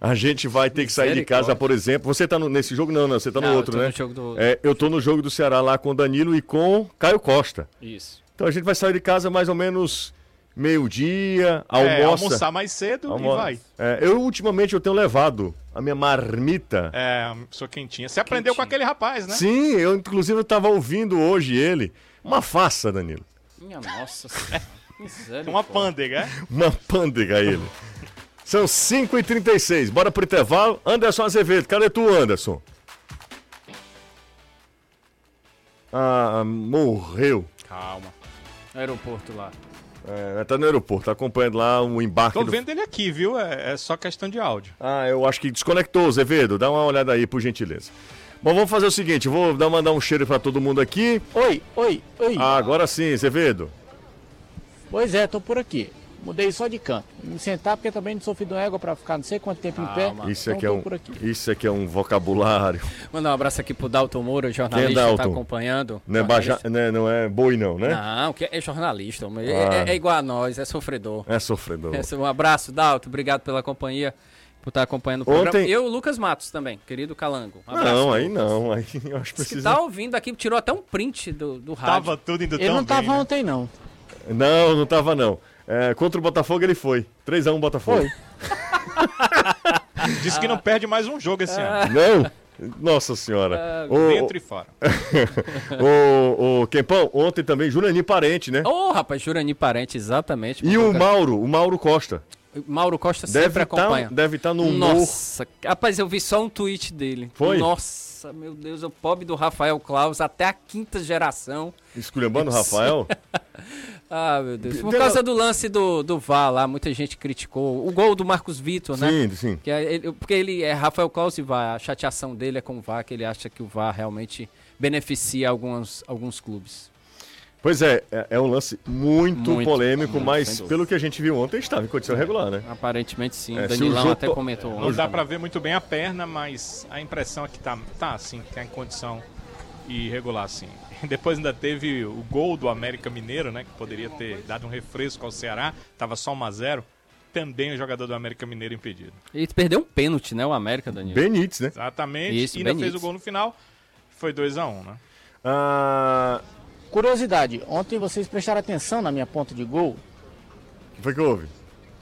A gente vai ter que sair de casa, por exemplo. Você tá no- nesse jogo? Não, não, você tá no Não, eu outro, tô né? no jogo do- É, eu tô no jogo do Ceará lá com o Danilo e com Caio Costa. Isso. Então a gente vai sair de casa mais ou menos meio-dia, É, almoça. almoçar mais cedo almo- e vai. É, eu ultimamente eu tenho levado a minha marmita. É, sou quentinha. Você aprendeu com aquele rapaz, né? Sim, eu inclusive eu tava ouvindo hoje ele. Uma faça, Danilo. Minha nossa. Uma pândega. é? Uma pândega ele. São 5h36, bora pro intervalo. Anderson Azevedo, cadê tu, Anderson? Ah, morreu. Calma. Aeroporto lá. É, tá no aeroporto, tá acompanhando lá o embarque Tô do... vendo ele aqui, viu? É, é só questão de áudio. Ah, eu acho que desconectou, Azevedo. Dá uma olhada aí, por gentileza. Bom, vamos fazer o seguinte, vou dar, mandar um cheiro pra todo mundo aqui. Oi, oi, oi. Ah, agora sim, Azevedo. Pois é, tô por aqui. Mudei só de canto. Me sentar porque também não sou filho de uma égua pra ficar não sei quanto tempo em pé. Calma. Isso Então aqui, é um, por aqui. isso aqui é um vocabulário. Mandar um abraço aqui pro Dalton Moura, jornalista Quem é que tá acompanhando. Não é, baja, né, não é boi não, né? Não, que é jornalista. É, Ah. é- é igual a nós, é sofredor. É sofredor. Esse- Um abraço, Dalton. Obrigado pela companhia, por estar acompanhando o Ontem- programa. E o Lucas Matos também, querido Calango. Um abraço, não, aí Lucas. não. Aí eu acho que precisa... tá ouvindo aqui, tirou até um print do, do rádio. Tava tudo indo Ele tão não tava bem, né? ontem, não. Não, não tava não. É, contra o Botafogo ele foi. 3x1 Botafogo. Foi. Disse que não perde mais um jogo esse ano. Não? Nossa senhora. Ô, Dentro e fora. ô, ô, Kempão, ontem também, Jurani Parente, né? Ô, rapaz, Jurani Parente, exatamente. E o Mauro, o Mauro Costa. Mauro Costa Deve sempre estar acompanha. deve tá no humor. Nossa, rapaz, eu vi só um tweet dele. Foi? Nossa, meu Deus, o pobre do Rafael Klaus, até a quinta geração. Esculhambando o Rafael. Ah, meu Deus. Por causa do lance do, do VAR lá, muita gente criticou. O gol do Marcos Vitor, né? Sim, sim. Que é ele- porque ele é Rafael Klaus e VAR. A chateação dele é com o VAR, que ele acha que o VAR realmente beneficia alguns, alguns clubes. Pois é, é, é um lance muito, Muito, polêmico, muito, mas pelo que a gente viu ontem, estava em condição regular, né? Aparentemente sim. É, o o Danilão jogo até to- comentou. Não dá pra ver muito bem a perna, mas a impressão é que tá, tá assim, que tá em condição irregular, assim. Depois ainda teve o gol do América Mineiro, né? Que poderia ter dado um refresco ao Ceará. Tava só 1 a 0 Também o jogador do América Mineiro impedido. Ele perdeu um pênalti, né? O América, Danilo. Benítez, né? Exatamente. Isso, e ainda fez Benítez. o gol no final. Foi 2 a 1 né? Ah, Curiosidade, ontem vocês prestaram atenção na minha ponta de gol, o que foi que houve?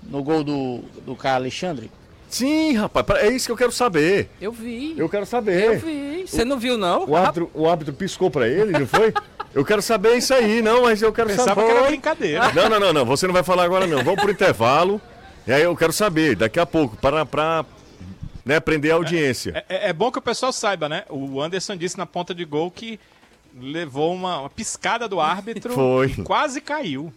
no gol do, do Caio Alexandre? Sim, rapaz, é isso que eu quero saber. Eu vi. Eu quero Eu saber. vi. Você não viu, não? O árbitro, o árbitro piscou pra ele, não foi? Eu quero saber isso aí, não, mas eu quero Pensava saber. que era brincadeira. Não, não, não, não, você não vai falar agora não. Vamos pro intervalo. E aí eu quero saber, daqui a pouco, para pra né, prender a audiência. É, é bom que o pessoal saiba, né? O Anderson disse na ponta de gol que levou uma, uma piscada do árbitro Foi. e quase caiu.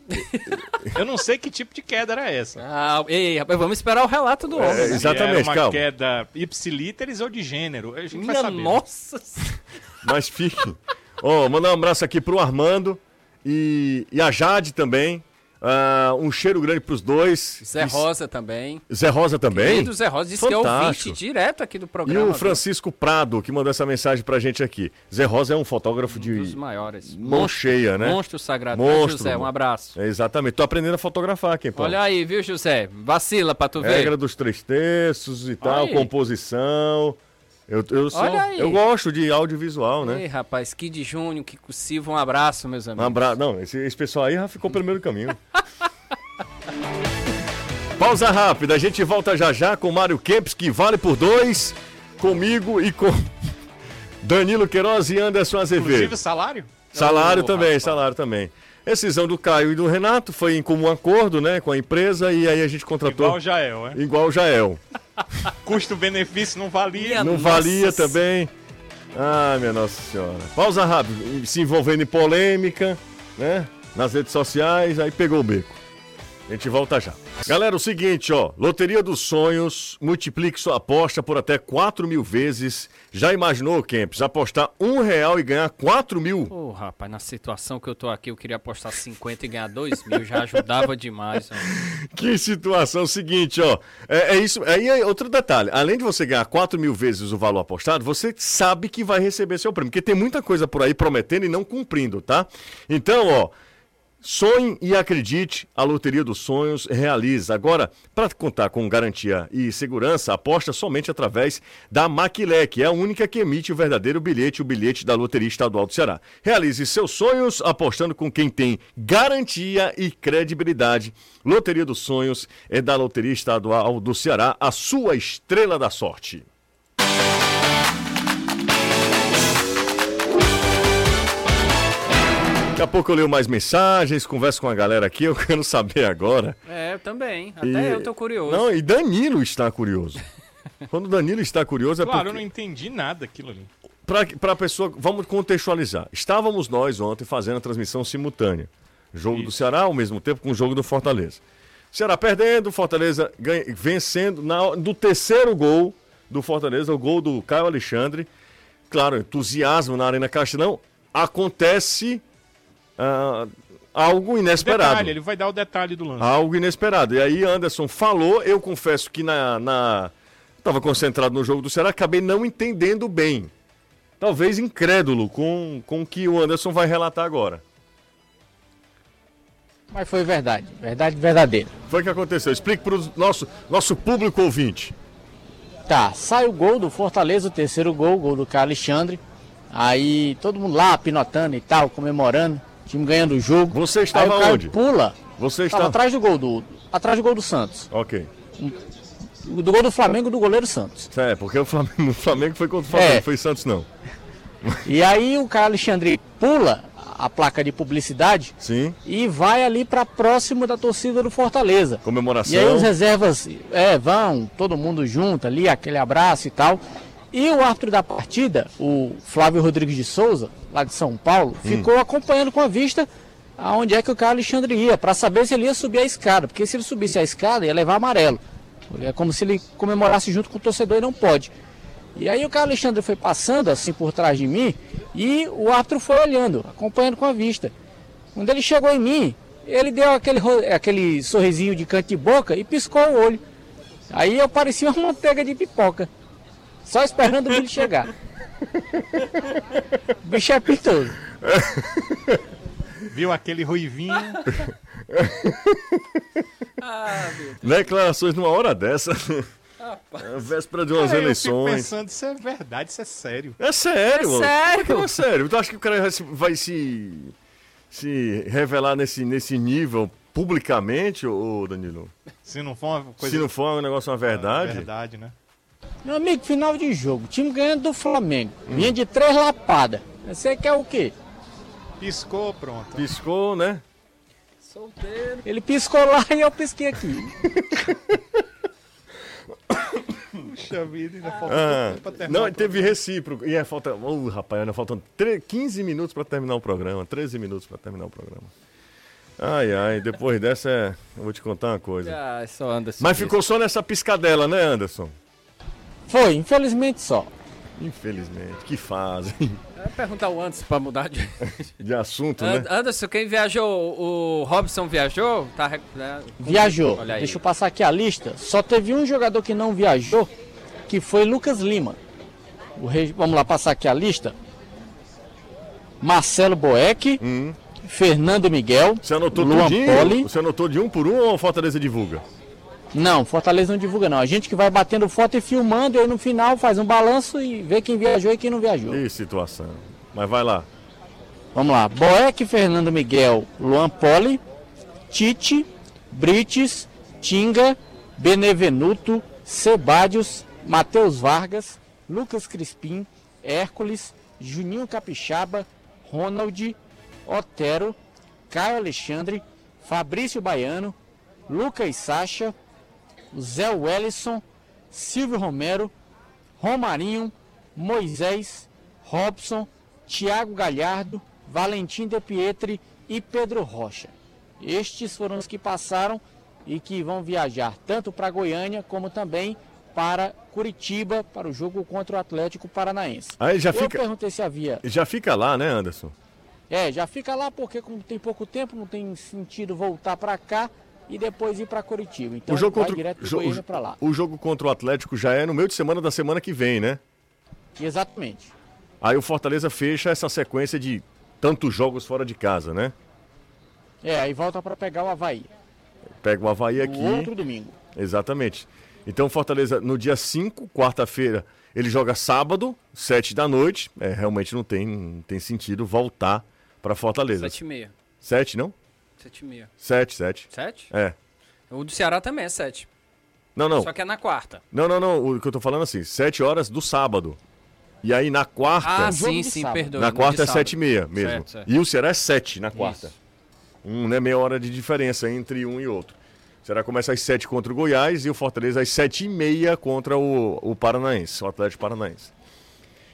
Eu não sei que tipo de queda era essa. Ah, ei, rapaz, vamos esperar o relato do homem. É, né? Se Exatamente, era uma calma. queda ipsilíteres ou de gênero. A gente vai Minha saber. né? nossa. Mas fique. Ó, mandar um abraço aqui pro Armando e, e a Jade também. Ah, um cheiro grande pros dois. Zé E- Rosa também. Zé Rosa também. E do Zé Rosa disse que é Fantástico. ouvinte direto aqui do E programa. o Francisco Prado, que mandou essa mensagem pra gente aqui. Zé Rosa é um fotógrafo viu? de dos maiores. mão cheia, né? Monstro sagrado. Monstro, José, um abraço. É, exatamente. Tô aprendendo a fotografar aqui, pô. Olha aí, viu, José? Vacila pra tu ver. Regra dos três terços e tal, Aí. composição. Eu, eu, sou, Olha aí. eu gosto de audiovisual, né? Ei, rapaz, Kid Júnior, Kiko Silva, um abraço, meus Um amigos. abraço. Não, esse, esse pessoal aí já ficou pelo meio do caminho. Pausa rápida, a gente volta já já com Mário Kempis, que vale por dois, comigo e com Danilo Queiroz e Anderson Azevedo. Inclusive salário? Salário Ô, também, rapaz. salário também. Decisão do Caio e do Renato foi em comum acordo, né, com a empresa e aí a gente contratou Igual o Jael, né? igual o Jael. Custo-benefício não valia. Minha Não Nossa valia Senhora. também. Ai, minha Nossa Senhora. Pausa rápido, se envolvendo em polêmica, né? Nas redes sociais, aí pegou o beco. A gente volta já. Galera, o seguinte, ó. Loteria dos Sonhos, multiplique sua aposta por até 4 mil vezes. Já imaginou, Kempis, apostar um real e ganhar 4 mil? Ô, rapaz, na situação que eu tô aqui, eu queria apostar 50 e ganhar 2 mil, já ajudava demais. ó. Que situação seguinte, ó. É, é isso. Aí é outro detalhe. Além de você ganhar 4 mil vezes o valor apostado, você sabe que vai receber seu prêmio. Porque tem muita coisa por aí prometendo e não cumprindo, tá? Então, ó. Sonhe e acredite, a Loteria dos Sonhos realiza. Agora, para contar com garantia e segurança, aposta somente através da Maquilé, que é a única que emite o verdadeiro bilhete, o bilhete da Loteria Estadual do Ceará. Realize seus sonhos apostando com quem tem garantia e credibilidade. Loteria dos Sonhos é da Loteria Estadual do Ceará, a sua estrela da sorte. Daqui a pouco eu leio mais mensagens, converso com a galera aqui, eu quero saber agora. É, eu também. Até E- eu tô curioso. Não, e Danilo está curioso. Quando o Danilo está curioso é Claro, eu porque... não entendi nada aquilo ali. Para a pessoa, vamos contextualizar. Estávamos nós ontem fazendo a transmissão simultânea. Jogo do Isso. Ceará ao mesmo tempo com o jogo do Fortaleza. Ceará perdendo, Fortaleza ganha- vencendo. Na, do terceiro gol do Fortaleza, o gol do Caio Alexandre. Claro, entusiasmo na Arena Castelão. Acontece ah, algo inesperado. Detalhe, ele vai dar o detalhe do lance. Algo inesperado. E aí Anderson falou, eu confesso que na. na... Tava concentrado no jogo do Ceará, acabei não entendendo bem. Talvez incrédulo com, com o que o Anderson vai relatar agora. Mas foi verdade, verdade verdadeira. Foi o que aconteceu. Explique para o nosso, nosso público ouvinte. Tá, sai o gol do Fortaleza, o terceiro gol, o gol do Carlos Alexandre. Aí todo mundo lá pinotando e tal, comemorando, time ganhando o jogo. Você Aí estava cara onde? pula, Você estava está. atrás do gol do atrás do gol do Santos. Ok. Do gol do Flamengo do goleiro Santos. É, porque o Flamengo, o Flamengo foi contra o Flamengo, É. foi Santos, não. E aí o Carlos Alexandre pula a placa de publicidade Sim. e vai ali para próximo da torcida do Fortaleza. Comemoração. E aí os reservas é, vão, todo mundo junto ali, aquele abraço e tal. E o árbitro da partida, o Flávio Rodrigues de Souza, lá de São Paulo, ficou acompanhando com a vista aonde é que o Carlos Alexandre ia, para saber se ele ia subir a escada, porque se ele subisse a escada ia levar amarelo. É como se ele comemorasse junto com o torcedor e não pode. E aí o Carlos Alexandre foi passando assim por trás de mim e o árbitro foi olhando, acompanhando com a vista. Quando ele chegou em mim, ele deu aquele, aquele sorrisinho de canto de boca e piscou o olho. Aí eu parecia uma manteiga de pipoca. Só esperando o bicho chegar. O bicho é pitoso. Viu aquele ruivinho? Declarações numa hora dessa. É véspera de umas Aí eu fico eleições. pensando, isso é verdade, isso é sério. É sério, É mano. sério? É sério? Tu acha que o cara vai se, vai se, se revelar nesse, nesse nível publicamente, ô Danilo? Se não for uma coisa Se não for um negócio uma verdade? verdade, né? Meu amigo, final de jogo, time ganhando do Flamengo. Vinha de três lapadas. Você quer o quê? Piscou, pronto. piscou, né? Solteiro. Ele piscou lá e eu pisquei aqui. Puxa vida, ainda falta Ah, pouco pra terminar. não, teve recíproco. E é, falta. Uh, rapaz, ainda faltam tre- 15 minutos pra terminar o programa. 13 minutos pra terminar o programa. Ai, ai, depois dessa é. Eu vou te contar uma coisa. Ah, só Anderson. Mas mesmo. ficou só nessa piscadela, né, Anderson? Foi, infelizmente só. Infelizmente. Que fase Eu ia perguntar o Anderson pra mudar de. de assunto, And- né? Anderson, quem viajou? O Robson viajou? Tá, né? Viajou. Olha aí. Deixa eu passar aqui a lista. Só teve um jogador que não viajou, que foi Lucas Lima. O rei- Vamos lá passar aqui a lista. Marcelo Boeck, Hum. Fernando Miguel, Você anotou Luan? Poli. Você anotou de um por um ou a Fortaleza divulga? Não, Fortaleza não divulga não. A gente que vai batendo foto e filmando, e aí no final faz um balanço e vê quem viajou e quem não viajou. Que situação. Mas vai lá. Vamos lá. Boeck, Fernando Miguel, Luan Poli, Tite, Brites, Tinga, Benevenuto, Sebadios, Matheus Vargas, Lucas Crispim, Hércules, Juninho Capixaba, Ronald, Otero, Caio Alexandre, Fabrício Baiano, Lucas Sacha, Zé Wellison, Silvio Romero, Romarinho, Moisés, Robson, Thiago Galhardo, Valentim De Pietri e Pedro Rocha. Estes foram os que passaram e que vão viajar tanto para Goiânia como também para Curitiba para o jogo contra o Atlético Paranaense. Aí já Eu fica, perguntei se havia. já fica lá, né, Anderson? É, já fica lá porque como tem pouco tempo, não tem sentido voltar para cá e depois ir para Curitiba. Então o jogo vai contra direto jo- Goiânia para lá. o jogo contra o Atlético já é no meio de semana da semana que vem, né? Exatamente. Aí o Fortaleza fecha essa sequência de tantos jogos fora de casa, né? É, aí volta para pegar o Havaí. Pega o Havaí No aqui. outro domingo. Exatamente. Então Fortaleza no dia 5, quarta-feira, ele joga sábado, 7 da noite. É, realmente não tem, não tem sentido voltar para Fortaleza. Sete e meia. 7, não? Sete e meia. 7, 7. Sete? É. O do Ceará também é sete. Não, não. Só que é na quarta. Não, não, não. O que eu tô falando é assim, 7 horas do sábado. E aí na quarta, Ah, jogo sim, sim, sábado. perdoa. na quarta é sábado. 7 e meia mesmo. Certo, certo. E o Ceará é 7 na quarta. Isso. Um, né, meia hora de diferença entre um e outro. O Ceará começa às 7 contra o Goiás e o Fortaleza às 7 e meia contra o, o Paranaense, o Atlético Paranaense.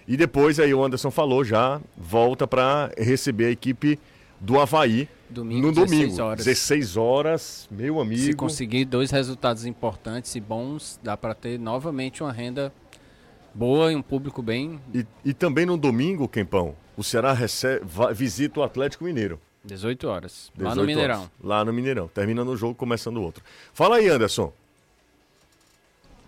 E depois aí o Anderson falou já, volta para receber a equipe do Havaí Domingo, no 16 domingo. horas. 16 horas, meu amigo. Se conseguir dois resultados importantes e bons, dá para ter novamente uma renda boa e um público bem. E, e também no domingo, Quempão, o Ceará recebe, visita o Atlético Mineiro. 18 horas. Lá 18 no Mineirão. horas. Lá no Mineirão. Terminando o jogo, começando o outro. Fala aí, Anderson.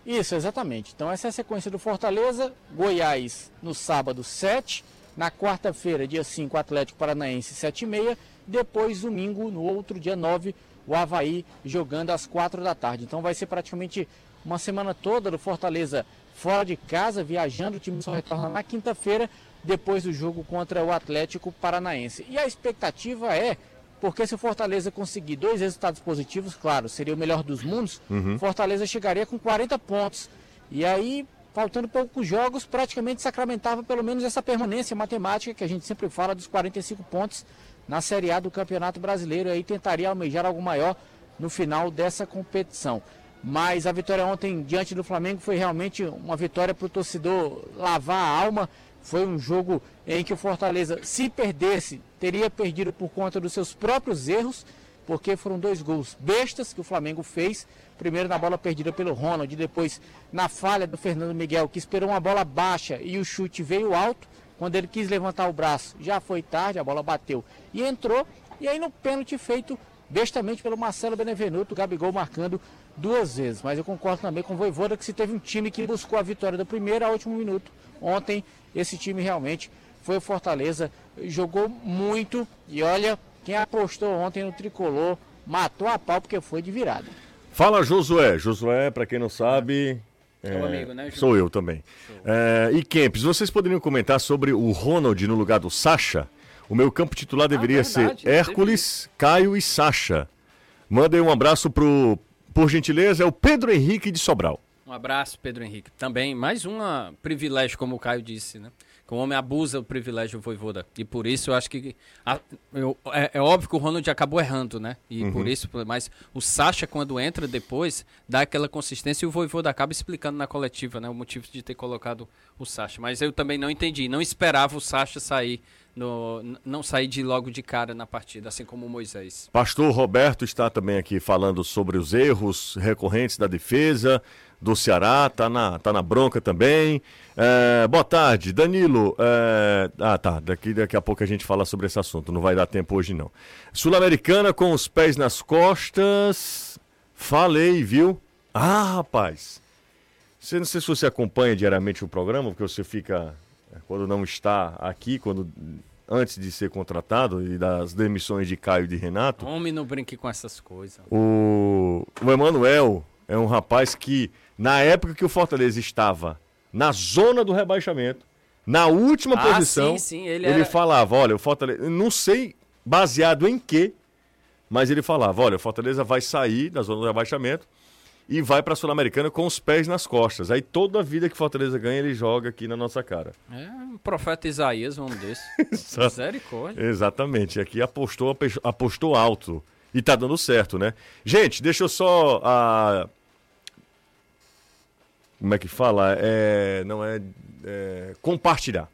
Isso, exatamente. Então essa é a sequência do Fortaleza, Goiás no sábado 7, na quarta-feira, dia 5, Atlético Paranaense 7 e meia, depois domingo, no outro dia 9, o Havaí jogando às 4 da tarde. Então vai ser praticamente uma semana toda do Fortaleza fora de casa, viajando, o time só retorna na quinta-feira, depois do jogo contra o Atlético Paranaense. E a expectativa é porque se o Fortaleza conseguir dois resultados positivos, claro, seria o melhor dos mundos, Fortaleza chegaria com 40 pontos. E aí, faltando poucos jogos, praticamente sacramentava pelo menos essa permanência matemática que a gente sempre fala dos 45 pontos na Série A do Campeonato Brasileiro. E aí tentaria almejar algo maior no final dessa competição. Mas a vitória ontem diante do Flamengo foi realmente uma vitória para o torcedor lavar a alma. Foi um jogo em que o Fortaleza, se perdesse, teria perdido por conta dos seus próprios erros, porque foram dois gols bestas que o Flamengo fez. Primeiro na bola perdida pelo Ronald, depois na falha do Fernando Miguel, que esperou uma bola baixa e o chute veio alto. Quando ele quis levantar o braço, já foi tarde, a bola bateu e entrou. E aí no pênalti feito bestamente pelo Marcelo Benevenuto, o Gabigol marcando duas vezes. Mas eu concordo também com o Voivoda que se teve um time que buscou a vitória da primeira ao último minuto. Ontem, esse time realmente foi o Fortaleza, jogou muito e olha, quem apostou ontem no tricolor matou a pau porque foi de virada. Fala, Josué. Josué, pra quem não sabe. Seu amigo, né? Sou eu também. É, e Kempis, vocês poderiam comentar sobre o Ronald no lugar do Sacha? O meu campo titular deveria Ah, verdade, ser Hércules, Caio e Sacha. Mandem um abraço pro, por gentileza, é o Pedro Henrique de Sobral. Um abraço, Pedro Henrique. Também, mais um privilégio, como o Caio disse, né? Que o homem abusa do privilégio do Voivoda. E por isso eu acho que. a- eu- é, é óbvio que o Ronald acabou errando, né? E Uhum. por isso. Mas o Sacha, quando entra depois, dá aquela consistência e o Voivoda acaba explicando na coletiva, né? O motivo de ter colocado o Sacha. Mas eu também não entendi. Não esperava o Sacha sair. No, não sair de logo de cara na partida, assim como o Moisés. Pastor Roberto está também aqui falando sobre os erros recorrentes da defesa do Ceará, tá na, tá na bronca também. É, boa tarde, Danilo. é, ah, tá. Daqui, daqui a pouco a gente fala sobre esse assunto. Não vai dar tempo hoje, não. Sul-Americana com os pés nas costas. Falei, viu? Ah, rapaz. Você não sei se você acompanha diariamente o programa, porque você fica. é, Quando não está aqui, quando antes de ser contratado e das demissões de Caio e de Renato. Homem, não brinque com essas coisas. O, o Emanuel é um rapaz que, na época que o Fortaleza estava na zona do rebaixamento, na última Ah, posição, sim, sim, ele ele, era- falava: olha, o Fortaleza. Não sei baseado em quê, mas ele falava: olha, o Fortaleza vai sair da zona do rebaixamento e vai para a Sul-Americana com os pés nas costas. Aí toda a vida que o Fortaleza ganha, ele joga aqui na nossa cara. É um profeta Isaías, um desses. Misericórdia. Exatamente. Aqui apostou, apostou alto. E tá dando certo, né? Gente, deixa eu só. ah, Como é que fala? É... Não é. é, Compartilhar.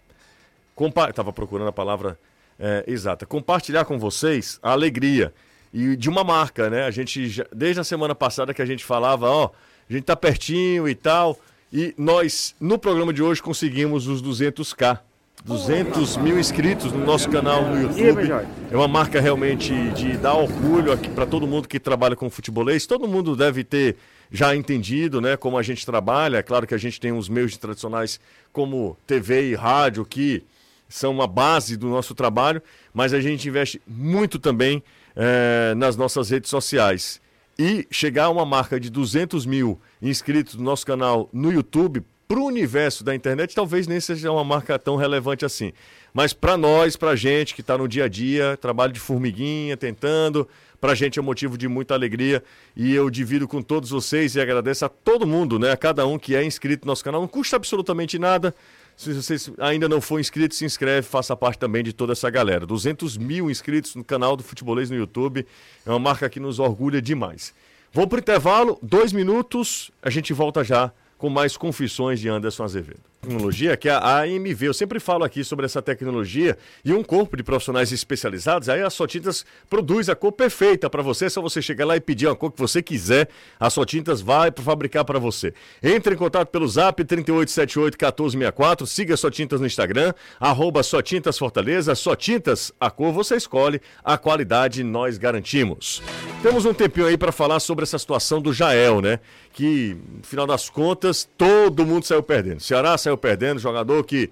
Compa... Tava procurando a palavra é, exata. Compartilhar com vocês a alegria. E de uma marca, né? A gente, já- desde a semana passada que a gente falava, ó, a gente tá pertinho e tal. E nós, no programa de hoje, conseguimos os 200k. 200 mil inscritos no nosso canal no YouTube. É uma marca realmente de dar orgulho aqui para todo mundo que trabalha com futebolês. Todo mundo deve ter já entendido, né, como a gente trabalha. É claro que a gente tem os meios tradicionais como TV e rádio que são uma base do nosso trabalho, mas a gente investe muito também eh, nas nossas redes sociais. E chegar a uma marca de 200 mil inscritos no nosso canal no YouTube, para o universo da internet, talvez nem seja uma marca tão relevante assim. Mas para nós, para gente que está no dia a dia, trabalho de formiguinha, tentando, para a gente é motivo de muita alegria. E eu divido com todos vocês e agradeço a todo mundo, né? A cada um que é inscrito no nosso canal. Não custa absolutamente nada. Se vocês ainda não for inscrito, se inscreve, faça parte também de toda essa galera. 200 mil inscritos no canal do Futebolês no YouTube. É uma marca que nos orgulha demais. Vou para o intervalo, dois minutos, a gente volta já com mais confissões de Anderson Azevedo. Tecnologia que é a AMV, eu sempre falo aqui sobre essa tecnologia e um corpo de profissionais especializados, aí a Sotintas produz a cor perfeita para você, é só você chegar lá e pedir a cor que você quiser, a Sotintas vai fabricar para você. Entre em contato pelo zap 3878-1464, siga a Sotintas no Instagram, arroba Sotintas Fortaleza, Sotintas, a cor você escolhe, a qualidade nós garantimos. Temos um tempinho aí para falar sobre essa situação do Jael, né? Que, no final das contas, todo mundo saiu perdendo. Ceará saiu perdendo, jogador que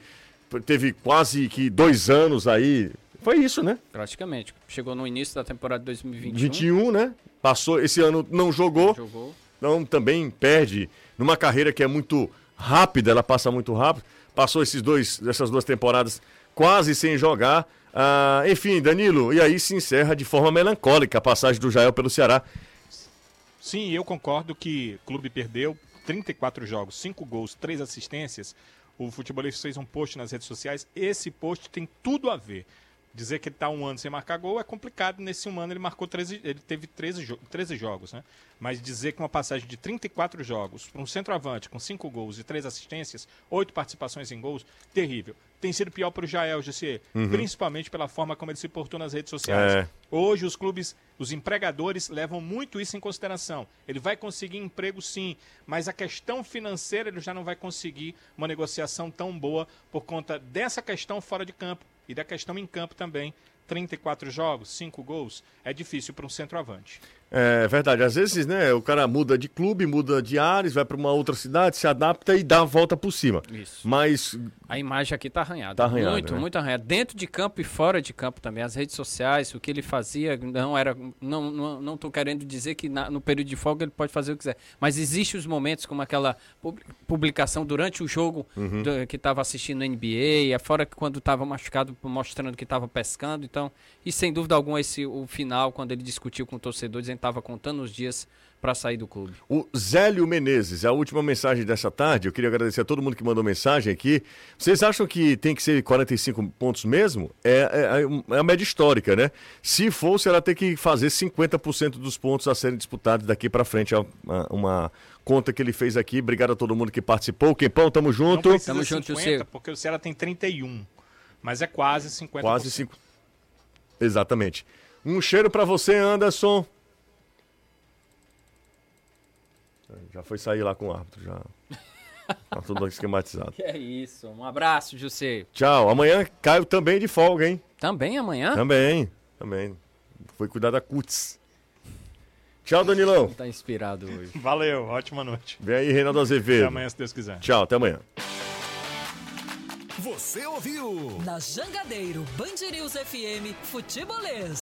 teve quase que dois anos aí. Foi isso, né? Praticamente. Chegou no início da temporada de 2021. 21, né? Passou, esse ano não jogou, Jogou. então também perde numa carreira que é muito rápida, ela passa muito rápido. Passou esses dois, essas duas temporadas quase sem jogar. Ah, enfim, Danilo, e aí se encerra de forma melancólica a passagem do Jael pelo Ceará. Sim, eu concordo que o clube perdeu 34 jogos, 5 gols, 3 assistências. O futebolista fez um post nas redes sociais. Esse post tem tudo a ver. Dizer que ele está um ano sem marcar gol é complicado. Nesse um ano ele marcou 13, ele teve 13, jo 13 jogos, né? Mas dizer que uma passagem de 34 jogos para um centroavante com 5 gols e 3 assistências, 8 participações em gols, terrível. Tem sido pior para o Jael, GC, principalmente pela forma como ele se portou nas redes sociais. É. Hoje os clubes, os empregadores levam muito isso em consideração. Ele vai conseguir emprego sim, mas a questão financeira ele já não vai conseguir uma negociação tão boa por conta dessa questão fora de campo e da questão em campo também. 34 jogos, 5 gols, é difícil para um centroavante. É verdade, às vezes, né, o cara muda de clube, muda de ares, vai para uma outra cidade, se adapta e dá a volta por cima. Isso. Mas A imagem aqui tá arranhada. Tá arranhada, Muito, né? muito arranhada. Dentro de campo e fora de campo também. As redes sociais, o que ele fazia, não era. Não, não, não tô querendo dizer que na- no período de folga ele pode fazer o que quiser. Mas existem os momentos, como aquela pub- publicação durante o jogo Uhum. do- que estava assistindo NBA, e fora que quando estava machucado, mostrando que estava pescando. Então. E sem dúvida alguma, esse, o final, quando ele discutiu com o torcedor, dizendo estava contando os dias para sair do clube. O Zélio Menezes, a última mensagem dessa tarde. Eu queria agradecer a todo mundo que mandou mensagem aqui. Vocês acham que tem que ser 45 pontos mesmo? É, é, é a média histórica, né? Se for, será ter que fazer 50% dos pontos a serem disputados daqui para frente. É uma, uma, conta que ele fez aqui. Obrigado a todo mundo que participou. Quempão, tamo junto. Não tamo 50, junto, Ceará. porque o Ceará tem 31. Mas é quase 50%. Quase 5. Exatamente. Um cheiro para você, Anderson. Já foi sair lá com o árbitro, já. Tá tudo esquematizado. Que é isso. Um abraço, José. Tchau. Amanhã Caio também de folga, hein? Também amanhã? Também, também. Foi cuidar da Cuts. Tchau, Danilão. Tá inspirado hoje. Valeu, ótima noite. Vem aí, Reinaldo Azevedo. Até amanhã, se Deus quiser. Tchau, até amanhã. Você ouviu? Na Jangadeiro, Band News FM, Futebolês.